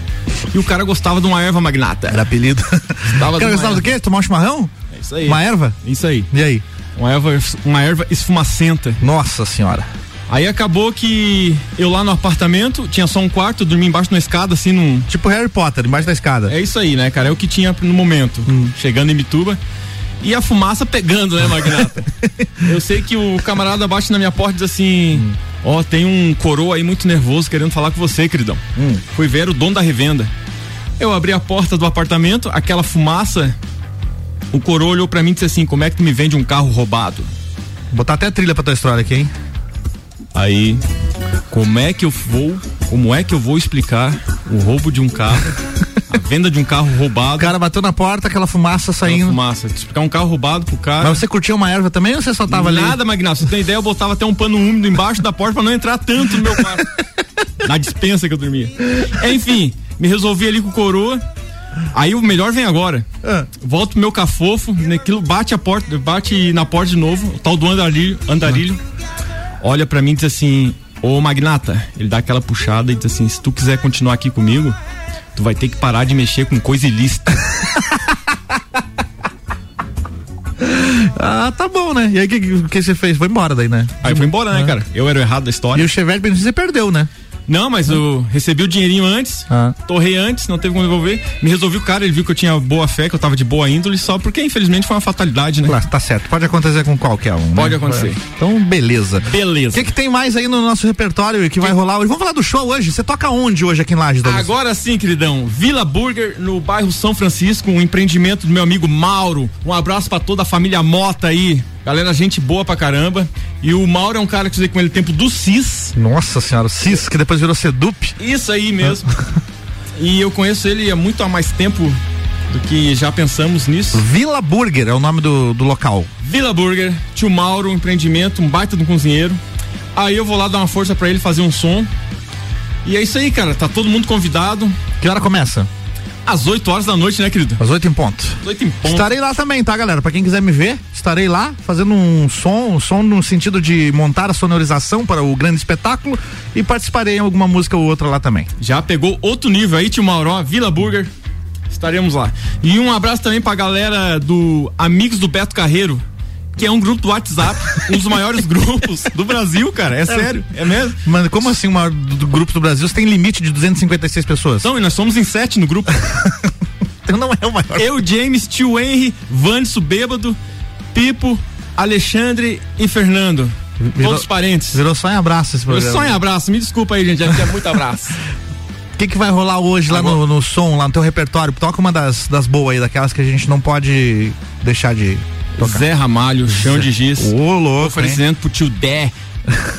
D: e o cara gostava de uma erva magnata.
B: Era apelido.
D: Gostava
B: O cara gostava do
D: erva.
B: quê? Tomar um chimarrão?
D: É isso aí.
B: Uma erva?
D: Isso aí.
B: E aí?
D: Uma erva, uma erva esfumacenta.
B: Nossa senhora.
D: Aí acabou que eu lá no apartamento, tinha só um quarto, dormi embaixo na escada, assim, num.
B: Tipo Harry Potter, embaixo da escada.
D: É isso aí, né, cara? É o que tinha no momento. Chegando em Mituba. E a fumaça pegando, né, Magnata? eu sei que o camarada bate na minha porta e diz assim: Ó, tem um coroa aí muito nervoso querendo falar com você, queridão. Fui ver o dono da revenda. Eu abri a porta do apartamento, aquela fumaça. O coroa olhou pra mim e disse assim: Como é que tu me vende um carro roubado?
B: Botar até a trilha pra tua história aqui, hein?
D: Aí, como é que eu vou, como é que eu vou explicar o roubo de um carro, a venda de um carro roubado?
B: O cara bateu na porta, aquela fumaça saindo.
D: fumaça, te explicar um carro roubado pro cara.
B: Mas você curtia uma erva também ou você só tava ali?
D: Nada, Magnato, você tem ideia, eu botava até um pano úmido embaixo da porta pra não entrar tanto no meu quarto. na dispensa que eu dormia. Enfim, me resolvi ali com o coroa. Aí o melhor vem agora.
B: Ah.
D: Volto pro meu cafofo, naquilo bate a porta, bate na porta de novo, o tal do andarilho, andarilho. Olha pra mim e diz assim: Ô Magnata, ele dá aquela puxada e diz assim: se tu quiser continuar aqui comigo, tu vai ter que parar de mexer com coisa ilícita.
B: Ah, tá bom, né? E aí o que, que, você fez? Foi embora daí, né?
D: Aí foi embora, né, cara? Eu era o errado da história.
B: E o Chevette você perdeu, né?
D: Não, mas eu recebi o dinheirinho antes,
B: Ah.
D: torrei antes, não teve como devolver. Me resolvi o cara, ele viu que eu tinha boa fé, que eu tava de boa índole, só porque infelizmente foi uma fatalidade, né?
B: Claro, tá certo. Pode acontecer com qualquer um. né?
D: Pode acontecer.
B: Então, beleza.
D: Beleza.
B: O que, que tem mais aí no nosso repertório e que vai rolar hoje? Vamos falar do show hoje. Você toca onde hoje aqui em Lages, Douglas?
D: Agora sim, queridão. Vila Burger, no bairro São Francisco, um empreendimento do meu amigo Mauro. Um abraço pra toda a família Mota aí. Galera, gente boa pra caramba. E o Mauro é um cara que eu com ele tempo do CIS.
B: Nossa senhora, o CIS, que depois virou Sedup.
D: Isso aí mesmo. e eu conheço ele há muito há mais tempo do que já pensamos nisso.
B: Vila Burger é o nome do, do local.
D: Vila Burger, tio Mauro, um empreendimento, um baita de um cozinheiro. Aí eu vou lá dar uma força pra ele fazer um som. E é isso aí, cara. Tá todo mundo convidado.
B: Que hora começa?
D: Às 8 horas da noite, né, querido?
B: Às 8 em ponto.
D: Às 8 em ponto.
B: Estarei lá também, tá, galera? Pra quem quiser me ver, estarei lá fazendo um som, um som no sentido de montar a sonorização para o grande espetáculo e participarei em alguma música ou outra lá também.
D: Já pegou outro nível aí, tio Mauro, ó, Vila Burger. Estaremos lá. E um abraço também pra galera do Amigos do Beto Carreiro, que é um grupo do WhatsApp, um dos maiores grupos do Brasil, cara. É sério, é mesmo.
B: Mano, como assim o maior do, grupo do Brasil? Você tem limite de 256 pessoas?
D: Então, e nós somos em sete no grupo.
B: então não é o maior.
D: Eu, James, tio Henry, Vanso Bêbado, Pipo, Alexandre e Fernando.
B: Virou-
D: Todos parentes.
B: Virou só em abraço esse programa.
D: só em abraço, me desculpa aí, gente, é muito abraço.
B: O que, que vai rolar hoje lá no, no som, lá no teu repertório? Toca uma das, das boas aí, daquelas que a gente não pode deixar de tocar.
D: Zé Ramalho, Chão de Giz.
B: Ô, louco,
D: Oferecimento pro tio Dé,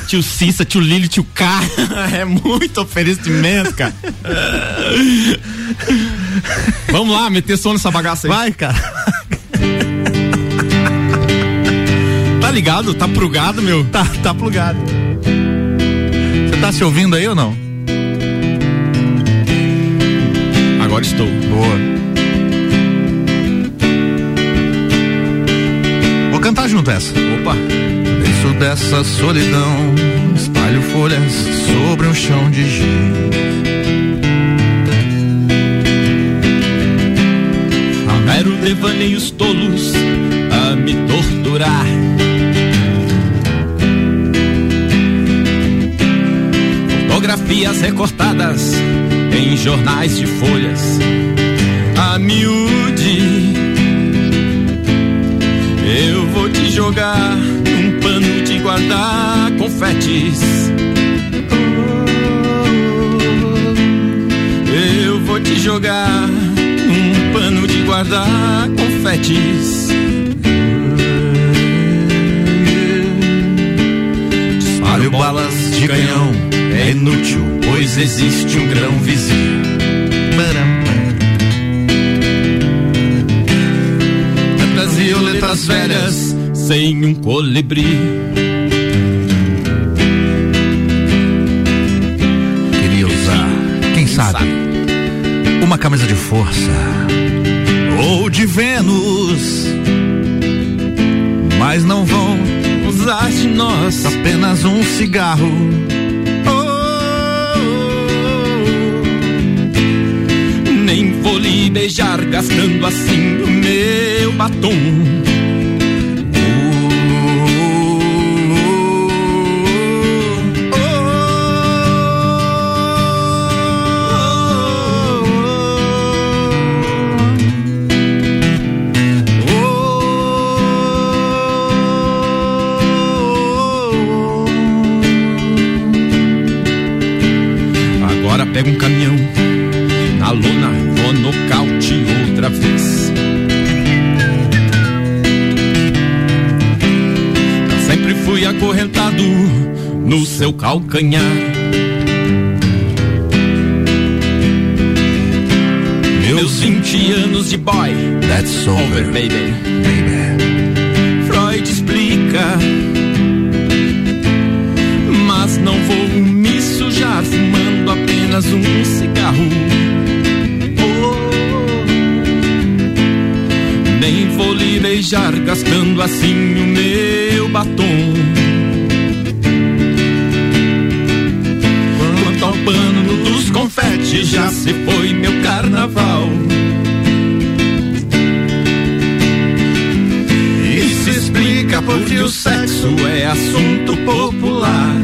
D: tio Cissa, tio Lili, tio K. é muito oferecimento, cara. Vamos lá, meter som nessa bagaça aí.
B: Vai, cara.
D: Tá ligado? Tá prugado, meu?
B: Tá, tá plugado. Você tá se ouvindo aí ou não?
D: Agora estou.
B: Boa. Cantar junto essa.
D: Opa.
B: Desço dessa solidão, espalho folhas sobre um chão de giz.
D: Amero devaneios tolos a me torturar. Fotografias recortadas em jornais de folhas. A miúde, vou te jogar num pano de guardar confetes. Eu vou te jogar num pano de guardar confetes.
B: Para o balas de canhão é inútil,
D: pois existe um grão vizinho violetas velhas sem um colibri.
B: Queria usar, quem sabe, uma camisa de força ou de Vênus, mas não vão
D: usar de nós
B: apenas um cigarro.
D: Lhe beijar gastando assim o meu batom. Agora pega um caminhão na lona, nocaute outra vez. Eu sempre fui acorrentado no seu calcanhar. Meus 20 anos de boy,
B: that's
D: over, baby. Freud explica, mas não vou me sujar fumando apenas um cigarro. Beijar gastando assim o meu batom. Quanto ao pano dos confetes, já se foi meu carnaval. Isso explica porque o sexo é assunto popular.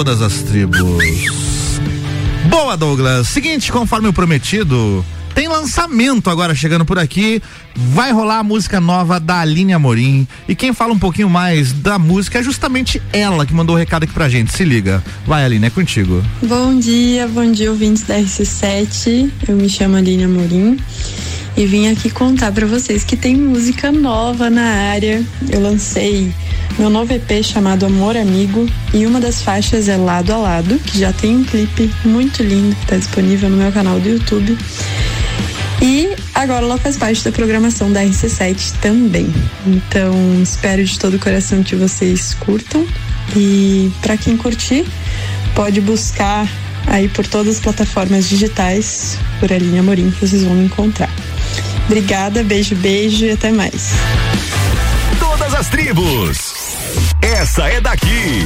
B: Todas as Tribos. Boa, Douglas. Seguinte, conforme o prometido, tem lançamento agora chegando por aqui. Vai rolar a música nova da Aline Amorim. E quem fala um pouquinho mais da música é justamente ela que mandou o recado aqui pra gente. Se liga. Vai, Aline, é contigo.
Q: Bom dia, bom dia, ouvintes da RC7. Eu me chamo Aline Amorim e vim aqui contar para vocês que tem música nova na área. Eu lancei meu novo EP chamado Amor Amigo e uma das faixas é Lado a Lado, que já tem um clipe muito lindo que está disponível no meu canal do YouTube. E agora ela faz parte da programação da RC7 também. Então, espero de todo o coração que vocês curtam. E para quem curtir, pode buscar aí por todas as plataformas digitais por Aline Amorim que vocês vão me encontrar. Obrigada, beijo, beijo e até mais.
C: Todas as tribos. Essa é daqui.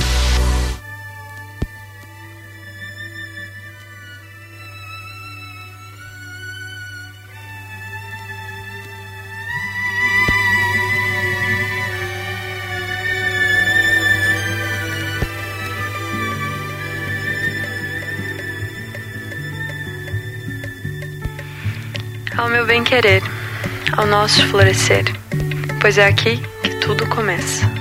Q: Ao meu bem-querer, ao nosso florescer, pois é aqui que tudo começa.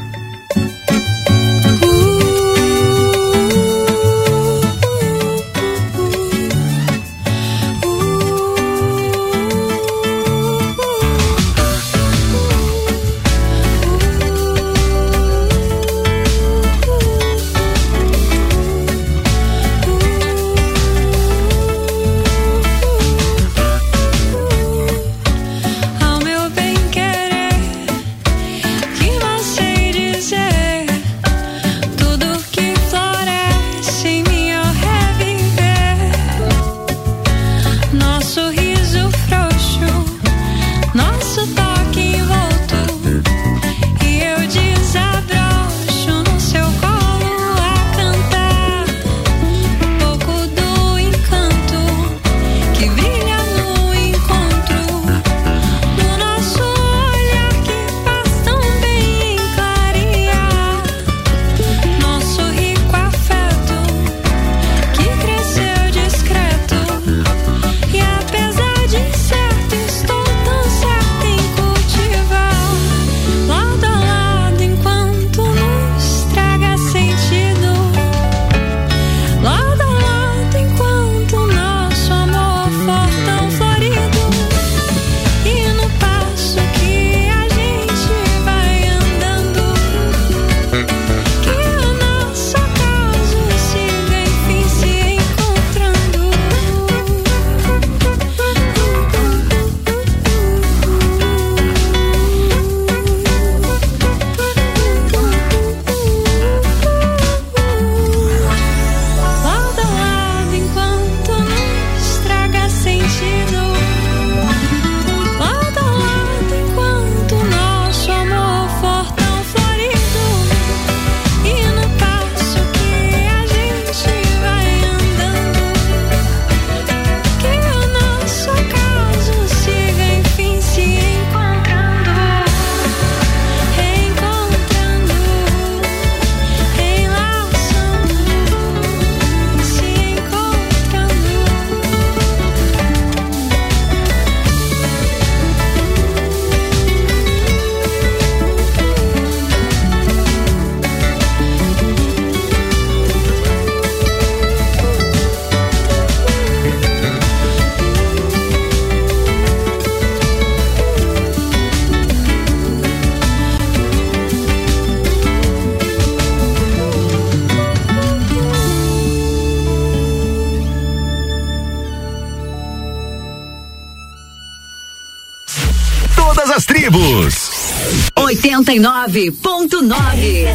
R: 89.9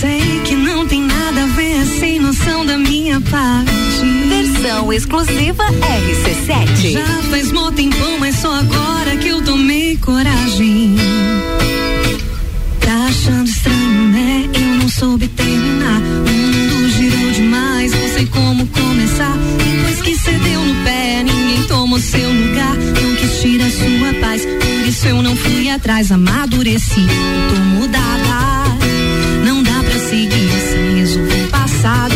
S: Sei que não tem nada a ver sem noção da minha parte.
A: Versão exclusiva RC7.
S: Já faz mó tempão, mas só agora que eu tomei coragem. Tá achando estranho, né? Eu não soube terminar. O mundo girou demais, não sei como começar. Depois que cedeu no pé, ninguém tomou seu lugar. Não quis tirar sua paz, por isso eu não fui atrás. Amadureci, tô mudada. Não dá pra seguir sem resolver passado.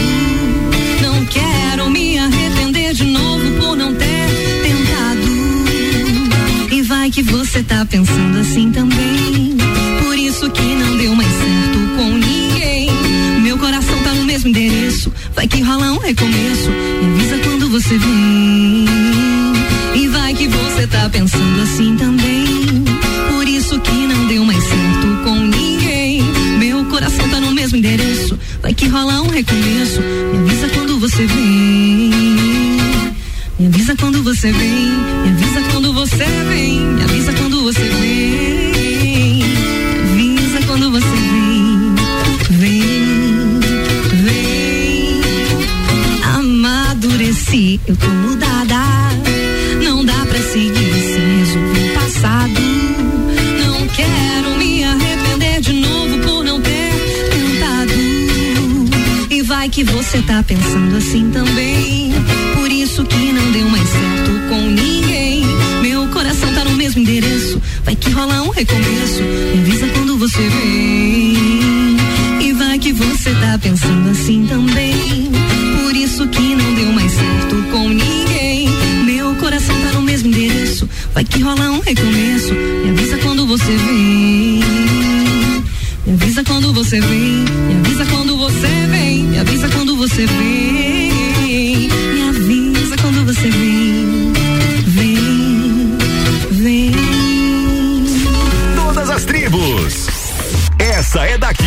S: Não quero me arrepender de novo por não ter tentado. E vai que você tá pensando assim também. Por isso que não deu mais certo com ninguém. Meu coração tá no mesmo endereço. Vai que rola um recomeço. Você vem. Me avisa quando você vem. Me avisa quando você vem. Me avisa quando você vem. Vem, vem. Amadureci, eu tô mudada. Não dá pra seguir sem resolver o passado. Não quero me arrepender de novo por não ter tentado. E vai que você tá pensando assim também. Recomeço. Me avisa quando você vem. E vai que você tá pensando assim também. Por isso que não deu mais certo com ninguém. Meu coração tá no mesmo endereço. Vai que rola um recomeço. Me avisa quando você vem. Me avisa quando você vem. Me avisa quando você vem. Me avisa quando você vem.
C: Essa é daqui.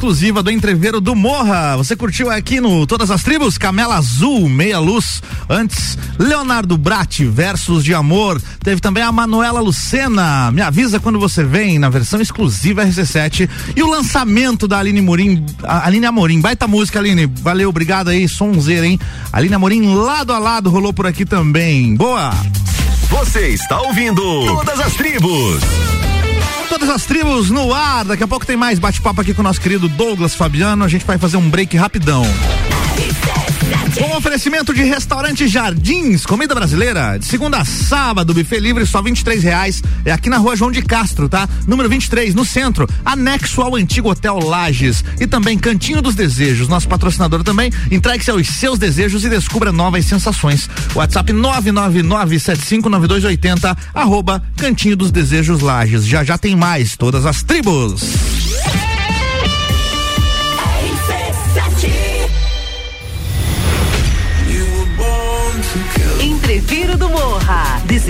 B: Exclusiva do Entreveiro do Morra. Você curtiu aqui no Todas as Tribos, Camela Azul, Meia Luz. Antes, Leonardo Bratti, Versos de Amor. Teve também a Manuela Lucena, Me Avisa Quando Você Vem, na versão exclusiva RC7. E o lançamento da Aline Morim, Aline Amorim. Baita música, Aline. Valeu, obrigado aí, sonzeira, hein? Aline Amorim, lado a lado, rolou por aqui também. Boa!
C: Você está ouvindo Todas as Tribos.
B: Todas as tribos no ar. Daqui a pouco tem mais bate-papo aqui com o nosso querido Douglas Fabiano. A gente vai fazer um break rapidão. Com oferecimento de restaurante Jardins, comida brasileira, de segunda a sábado, buffet livre só 23 reais. É aqui na rua João de Castro, tá? Número 23, no centro, anexo ao antigo Hotel Lages. E também Cantinho dos Desejos, nosso patrocinador também. Entregue-se aos seus desejos e descubra novas sensações. WhatsApp 999759280, arroba Cantinho dos Desejos Lages. Já já tem mais, todas as tribos.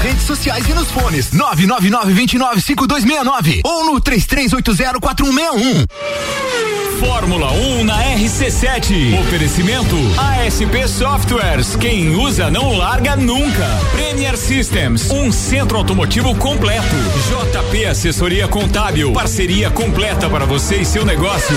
T: Redes sociais e nos fones 999-295269 ou no 33804161.
O: Fórmula 1 na RC7. Oferecimento ASP Softwares. Quem usa não larga nunca. Premier Systems, um centro automotivo completo. JP Assessoria Contábil, parceria completa para você e seu negócio.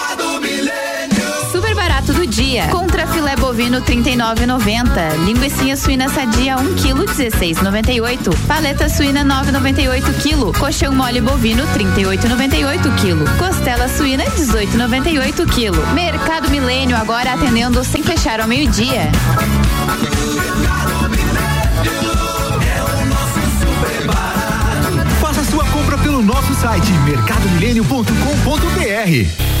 H: barato do dia. Contra filé bovino 39,90. Linguiça suína sadia 1 kg 16,98. Paleta suína 9,98 kg. Colchão mole bovino 38,98 kg. Costela suína 18,98 kg. Mercado Milênio agora atendendo sem fechar ao meio-dia.
T: Faça sua compra pelo nosso site mercadomilênio.com.br.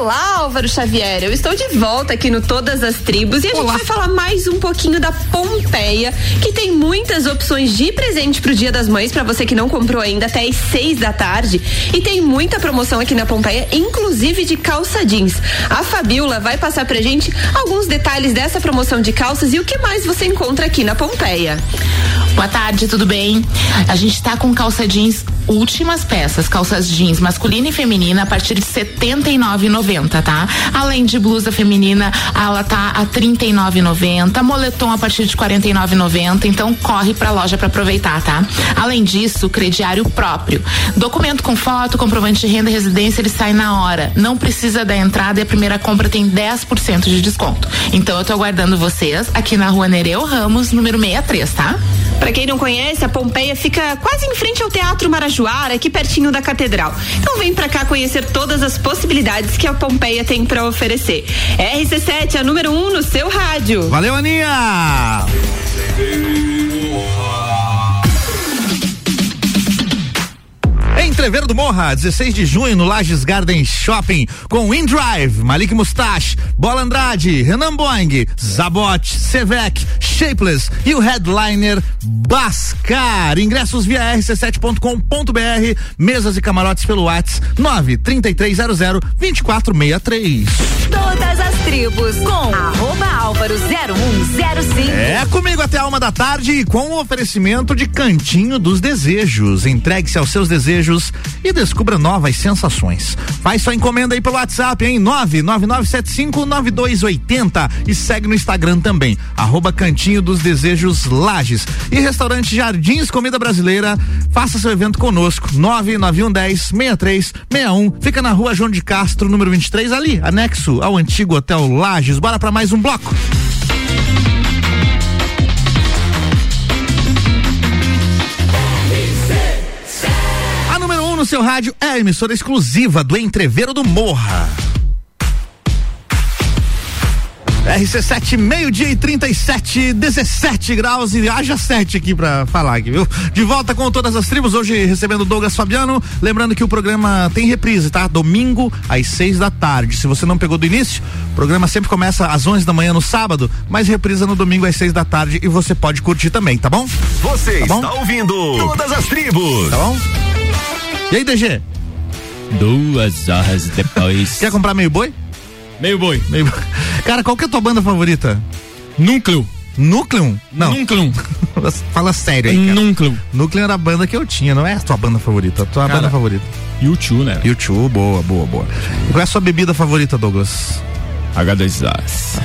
U: Olá,
V: Álvaro Xavier. Eu estou de volta aqui no Todas as Tribos e a Olá. gente vai falar mais um pouquinho da Pompeia, que tem muitas opções de presente pro Dia das Mães para você que não comprou ainda até as seis da tarde. E tem muita promoção aqui na Pompeia, inclusive de calça jeans. A Fabiola vai passar pra gente alguns detalhes dessa promoção de calças e o que mais você encontra aqui na Pompeia.
W: Boa tarde, tudo bem? A gente está com calça jeans últimas peças, calças jeans masculina e feminina a partir de 79,90 90, tá? Além de blusa feminina, ela tá a 39,90, moletom a partir de 49,90, então corre pra loja para aproveitar, tá? Além disso, crediário próprio. Documento com foto, comprovante de renda e residência, ele sai na hora. Não precisa da entrada e a primeira compra tem 10% de desconto. Então eu tô aguardando vocês aqui na Rua Nereu Ramos, número 63, tá?
V: Para quem não conhece, a Pompeia fica quase em frente ao Teatro Marajoara, aqui pertinho da Catedral. Então vem para cá conhecer todas as possibilidades que a Pompeia tem para oferecer. RC7, a número 1 um no seu rádio.
B: Valeu, Aninha! Entreveiro do Morra, 16 de junho no Lages Garden Shopping, com InDrive, Malik Mustache, Bola Andrade, Renan Boing, Zabot, Sevec, Shapeless e o headliner Bascar. Ingressos via rc7.com.br, mesas e camarotes pelo WhatsApp 93300 2463.
A: Todas as tribos com arroba álvaro 0105.
B: É comigo até a uma da tarde e com o oferecimento de Cantinho dos Desejos. Entregue-se aos seus desejos e descubra novas sensações. Faz sua encomenda aí pelo WhatsApp em 999759280 e segue no Instagram também, arroba Cantinho dos Desejos Lages. E restaurante Jardins Comida Brasileira, faça seu evento conosco, 991106361, fica na rua João de Castro, número 23, ali, anexo ao antigo Hotel Lages. Bora para mais um bloco. Seu rádio é a emissora exclusiva do Entreveiro do Morra. RC7, meio-dia e 37, 17 graus e haja 7 aqui pra falar aqui, viu? De volta com todas as tribos, hoje recebendo Douglas Fabiano. Lembrando que o programa tem reprise, tá? Domingo às 6 da tarde. Se você não pegou do início, o programa sempre começa às 11 da manhã no sábado, mas reprisa no domingo às 6 da tarde e você pode curtir também, tá bom?
C: Você
B: Tá bom?
C: está ouvindo Todas as Tribos.
B: Tá bom? E aí, DG?
D: Duas horas depois.
B: Quer comprar meio boi?
D: Meio boi.
B: Meio boi. Cara, qual que é a tua banda favorita?
D: Núcleo.
B: Núcleo? Não.
D: Núcleo.
B: Fala sério aí, cara.
D: Núcleo.
B: Núcleo era a banda que eu tinha, não é a tua banda favorita, a tua
D: Cara,
B: banda favorita.
D: YouTube, né?
B: YouTube, boa, boa, boa. E qual é a sua bebida favorita, Douglas?
D: H2S.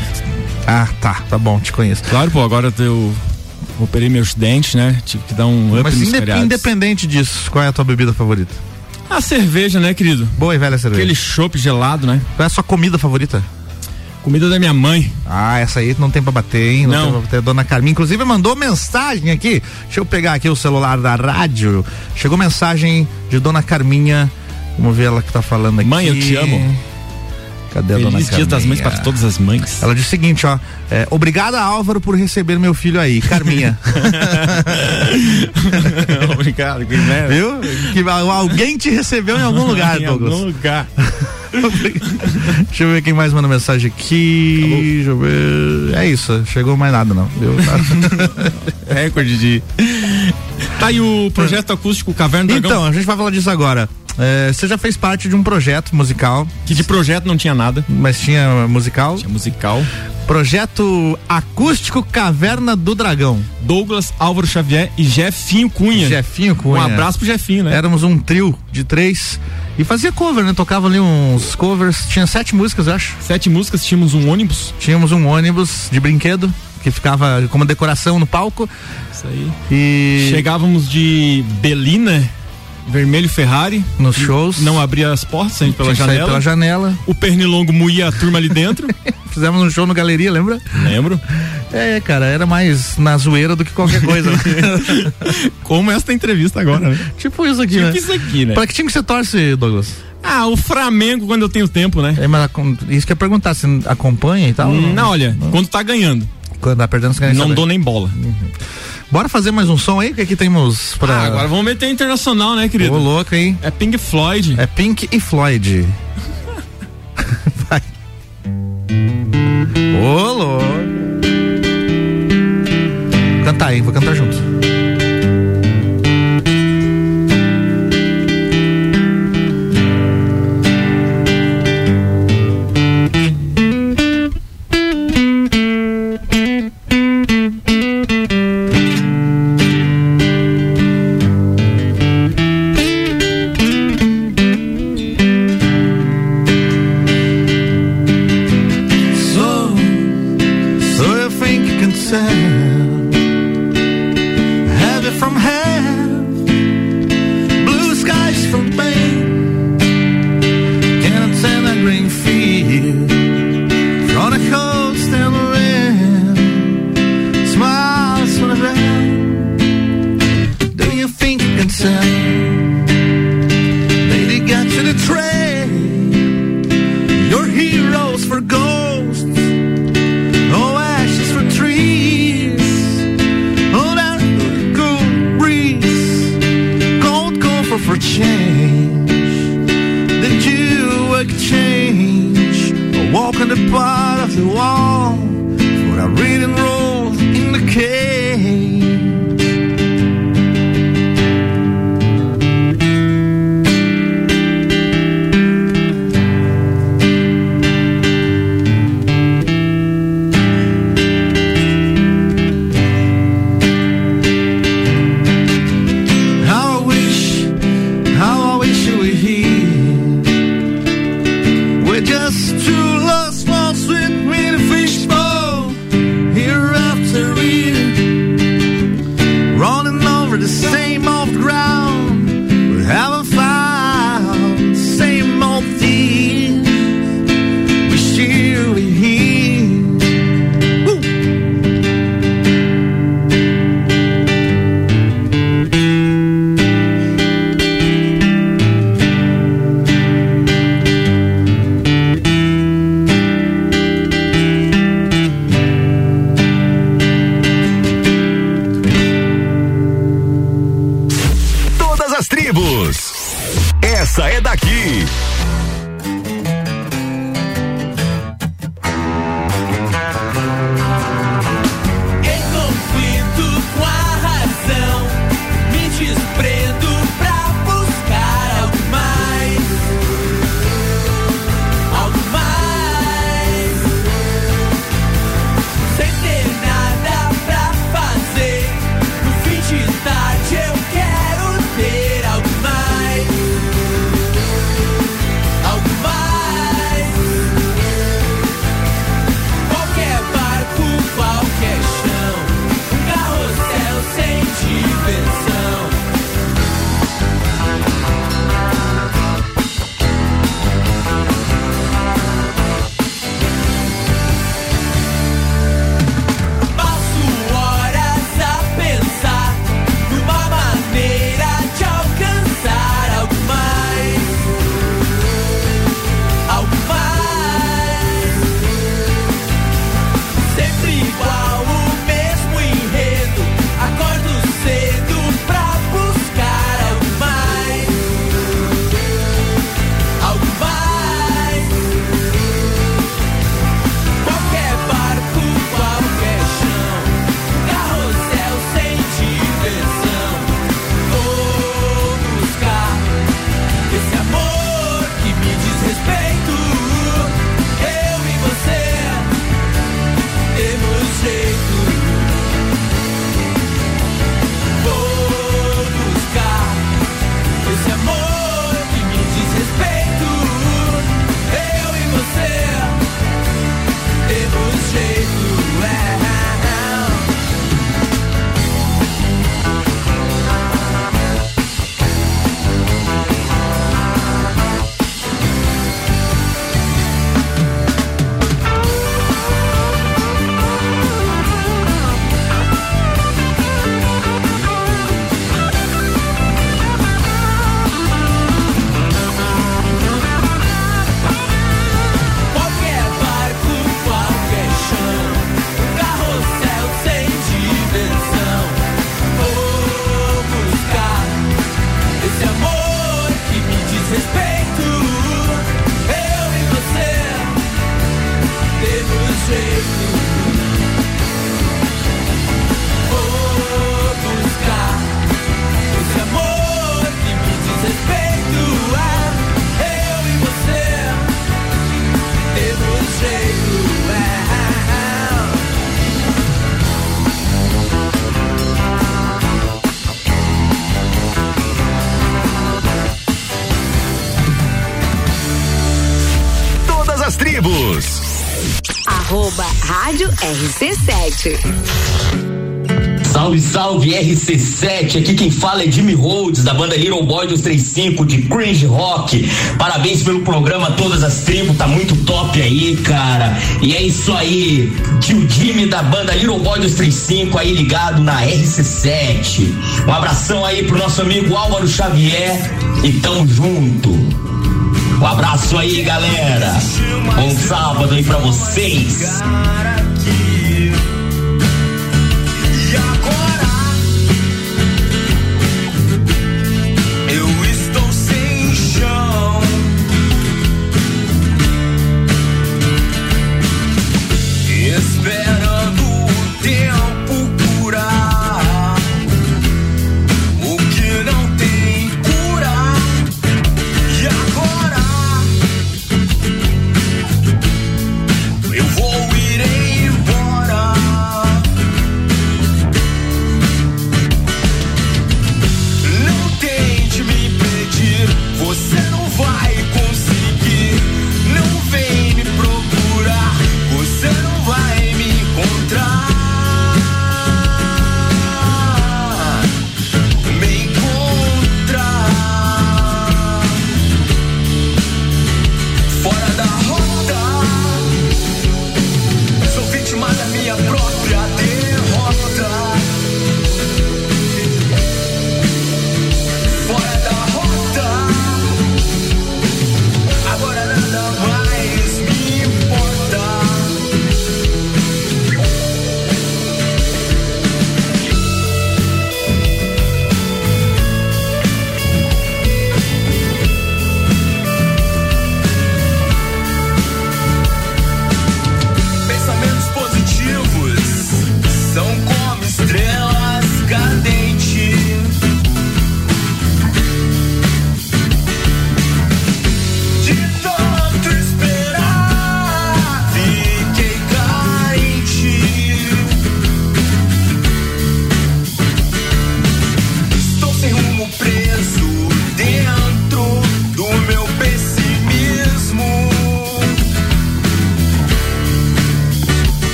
B: Ah, tá, tá bom, te conheço.
D: Claro, pô, agora eu operei meus dentes, né? Tive que dar um up
B: Mas
D: nos feriados.
B: independente disso, qual é a tua bebida favorita?
D: A cerveja, né, querido?
B: Boa e velha cerveja.
D: Aquele chopp gelado, né?
B: Qual é a sua comida favorita?
D: Comida da minha mãe.
B: Ah, essa aí não tem pra bater, hein? Não,
D: Não.
B: tem pra bater. Dona Carminha, inclusive, mandou mensagem aqui. Deixa eu pegar aqui o celular da rádio. Chegou mensagem de Dona Carminha. Vamos ver ela que tá falando aqui.
D: Mãe, eu te amo.
B: Cadê a Dona
D: Feliz Dia das Mães para todas as mães.
B: Ela diz o seguinte, ó. É, Obrigada, Álvaro, por receber meu filho aí, Carminha.
D: Obrigado, que merda.
B: Viu? Que al- alguém te recebeu em algum lugar,
D: Em
B: Douglas.
D: algum lugar.
B: Deixa eu ver quem mais manda mensagem aqui. Deixa eu ver. É isso, chegou mais nada não. Viu?
D: Recorde de. Tá aí o projeto acústico Caverna do Dragão.
B: Então, a gente vai falar disso agora. É, você já fez parte de um projeto musical.
D: Que de projeto não tinha nada.
B: Mas tinha musical.
D: Tinha musical.
B: Projeto Acústico Caverna do Dragão.
D: Douglas, Álvaro Xavier e Jefinho Cunha.
B: Jefinho Cunha.
D: Um abraço pro Jefinho, né?
B: Éramos um trio de três. E fazia cover, né? Tocava ali uns covers. Tinha sete músicas, eu acho.
D: Sete músicas, tínhamos um ônibus.
B: Tínhamos um ônibus de brinquedo que ficava como decoração no palco.
D: Isso aí.
B: E.
D: Chegávamos de Belina, Vermelho Ferrari.
B: Nos shows.
D: Não abria as portas, saímos pela janela.
B: pela janela.
D: O Pernilongo moía a turma ali dentro.
B: Fizemos um show no Galeria, lembra?
D: Lembro.
B: É, cara, era mais na zoeira do que qualquer coisa.
D: Como esta entrevista agora, né?
B: tipo isso aqui,
D: Tipo
B: né?
D: isso aqui, né?
B: Pra que time que você torce, Douglas?
D: Ah, o Flamengo quando eu tenho tempo, né?
B: É, mas isso que eu ia perguntar, você acompanha e tal?
D: Hum, Não, olha, quando tá ganhando.
B: Quando tá perdendo, você nem
D: Não dou nem bola.
B: Bora fazer mais um som aí? O que, é que temos pra.
D: Ah, agora vamos meter internacional, né, querido?
B: Ô, louco, hein?
D: É Pink Floyd.
B: É Pink e Floyd. Vai. Ô, louco. Cantar, hein? Vou cantar junto.
A: to all você.
M: Salve, salve RC7, aqui quem fala é Jimmy Rhodes, da banda Little Boy 235 de Cringe Rock. Parabéns pelo programa Todas as Tribos, tá muito top aí, cara. E é isso aí, tio Jimmy da banda Little Boy 235 aí ligado na RC7. Um abração aí pro nosso amigo Álvaro Xavier e tamo junto. Um abraço aí, galera. Bom sábado aí pra vocês.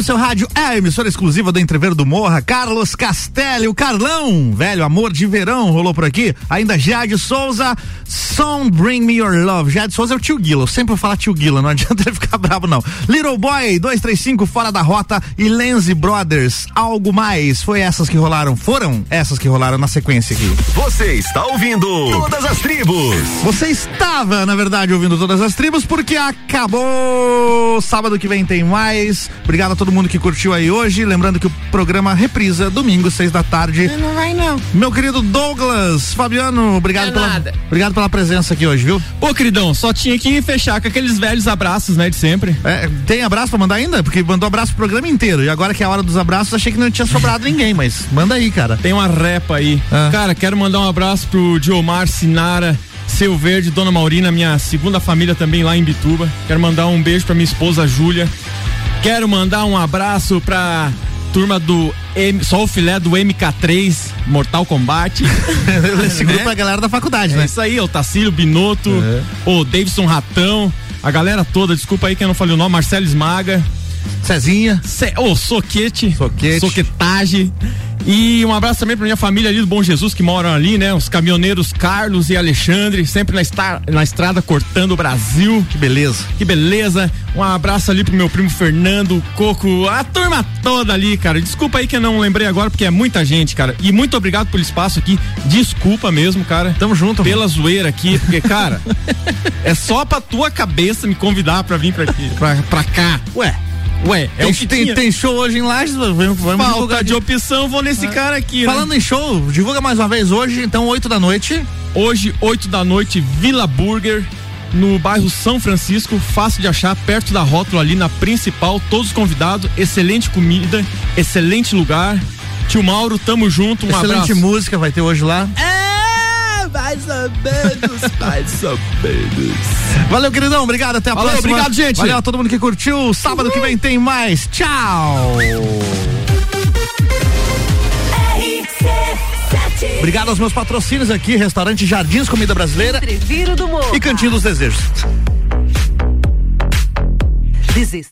B: No seu rádio é a emissora exclusiva do Entrever do Morra, Carlos Castelli, o Carlão, velho amor de verão, rolou por aqui. Ainda Jade Souza, Song Bring Me Your Love. Jade Souza é o tio Guila, eu sempre vou falar tio Guila, não adianta ele ficar bravo não. Little Boy, 235, Fora da Rota e Lenzi Brothers, algo mais. Foi essas que rolaram, foram essas que rolaram na sequência aqui.
C: Você está ouvindo Todas as Tribos.
B: Você estava, na verdade, ouvindo todas as tribos porque acabou. Sábado que vem tem mais. Obrigado a todo mundo que curtiu aí hoje. Lembrando que o programa reprisa domingo, seis da tarde.
W: Não vai não.
B: Meu querido Douglas, Fabiano, obrigado
D: É
B: pela, obrigado pela presença aqui hoje, viu?
D: Ô, queridão, só tinha que fechar com aqueles velhos abraços, né, de sempre.
B: É, tem abraço pra mandar ainda? Porque mandou abraço pro programa inteiro. E agora que é a hora dos abraços, achei que não tinha sobrado ninguém, mas manda aí, cara.
D: Tem uma repa aí. Cara, quero mandar um abraço pro Diomar Sinara, Seu Verde, Dona Maurina, minha segunda família também lá em Bituba. Quero mandar um beijo pra minha esposa Júlia. Quero mandar um abraço pra turma do M, só o filé do MK3 Mortal Kombat.
B: Esse grupo é a galera da faculdade,
D: É
B: né?
D: isso aí, o Tacílio Binotto, o Davidson Ratão, a galera toda, desculpa aí que eu não falei o nome, Marcelo Esmaga.
B: Cezinha.
D: Ce, ô, Soquete.
B: Soquete.
D: Soquetagem. E um abraço também pra minha família ali do Bom Jesus que moram ali, né? Os caminhoneiros Carlos e Alexandre, sempre na, esta- na estrada cortando o Brasil.
B: Que beleza.
D: Que beleza. Um abraço ali pro meu primo Fernando, Coco, a turma toda ali, cara. Desculpa aí que eu não lembrei agora, porque é muita gente, cara. E muito obrigado pelo espaço aqui. Desculpa mesmo, cara.
B: Tamo junto.
D: Pela zoeira aqui, porque, cara, é só pra tua cabeça me convidar pra vir pra aqui, pra, pra cá.
B: Ué.
D: Ué, é
B: tem,
D: o que
B: tem,
D: tinha.
B: tem show hoje em Lages, vamos, vamos
D: Falta
B: divulgar
D: de opção, vou nesse cara aqui, né?
B: Falando em show, divulga mais uma vez hoje, então 8 da noite.
D: Hoje, 8 da noite, Vila Burger, no bairro São Francisco, fácil de achar, perto da rótula ali na principal, todos convidados, excelente comida, excelente lugar. Tio Mauro, tamo junto, um
B: Excelente
D: abraço.
B: música vai ter hoje lá.
D: É, mais ou menos, mais ou menos.
B: Valeu, queridão. Obrigado. Até a
D: Valeu,
B: próxima.
D: obrigado, gente.
B: Valeu a todo mundo que curtiu. Sábado que vem tem mais. Tchau. Obrigado aos meus patrocínios aqui, restaurante Jardins Comida Brasileira
A: Prefiro do Morra.
B: e Cantinho dos Desejos.
A: Desist.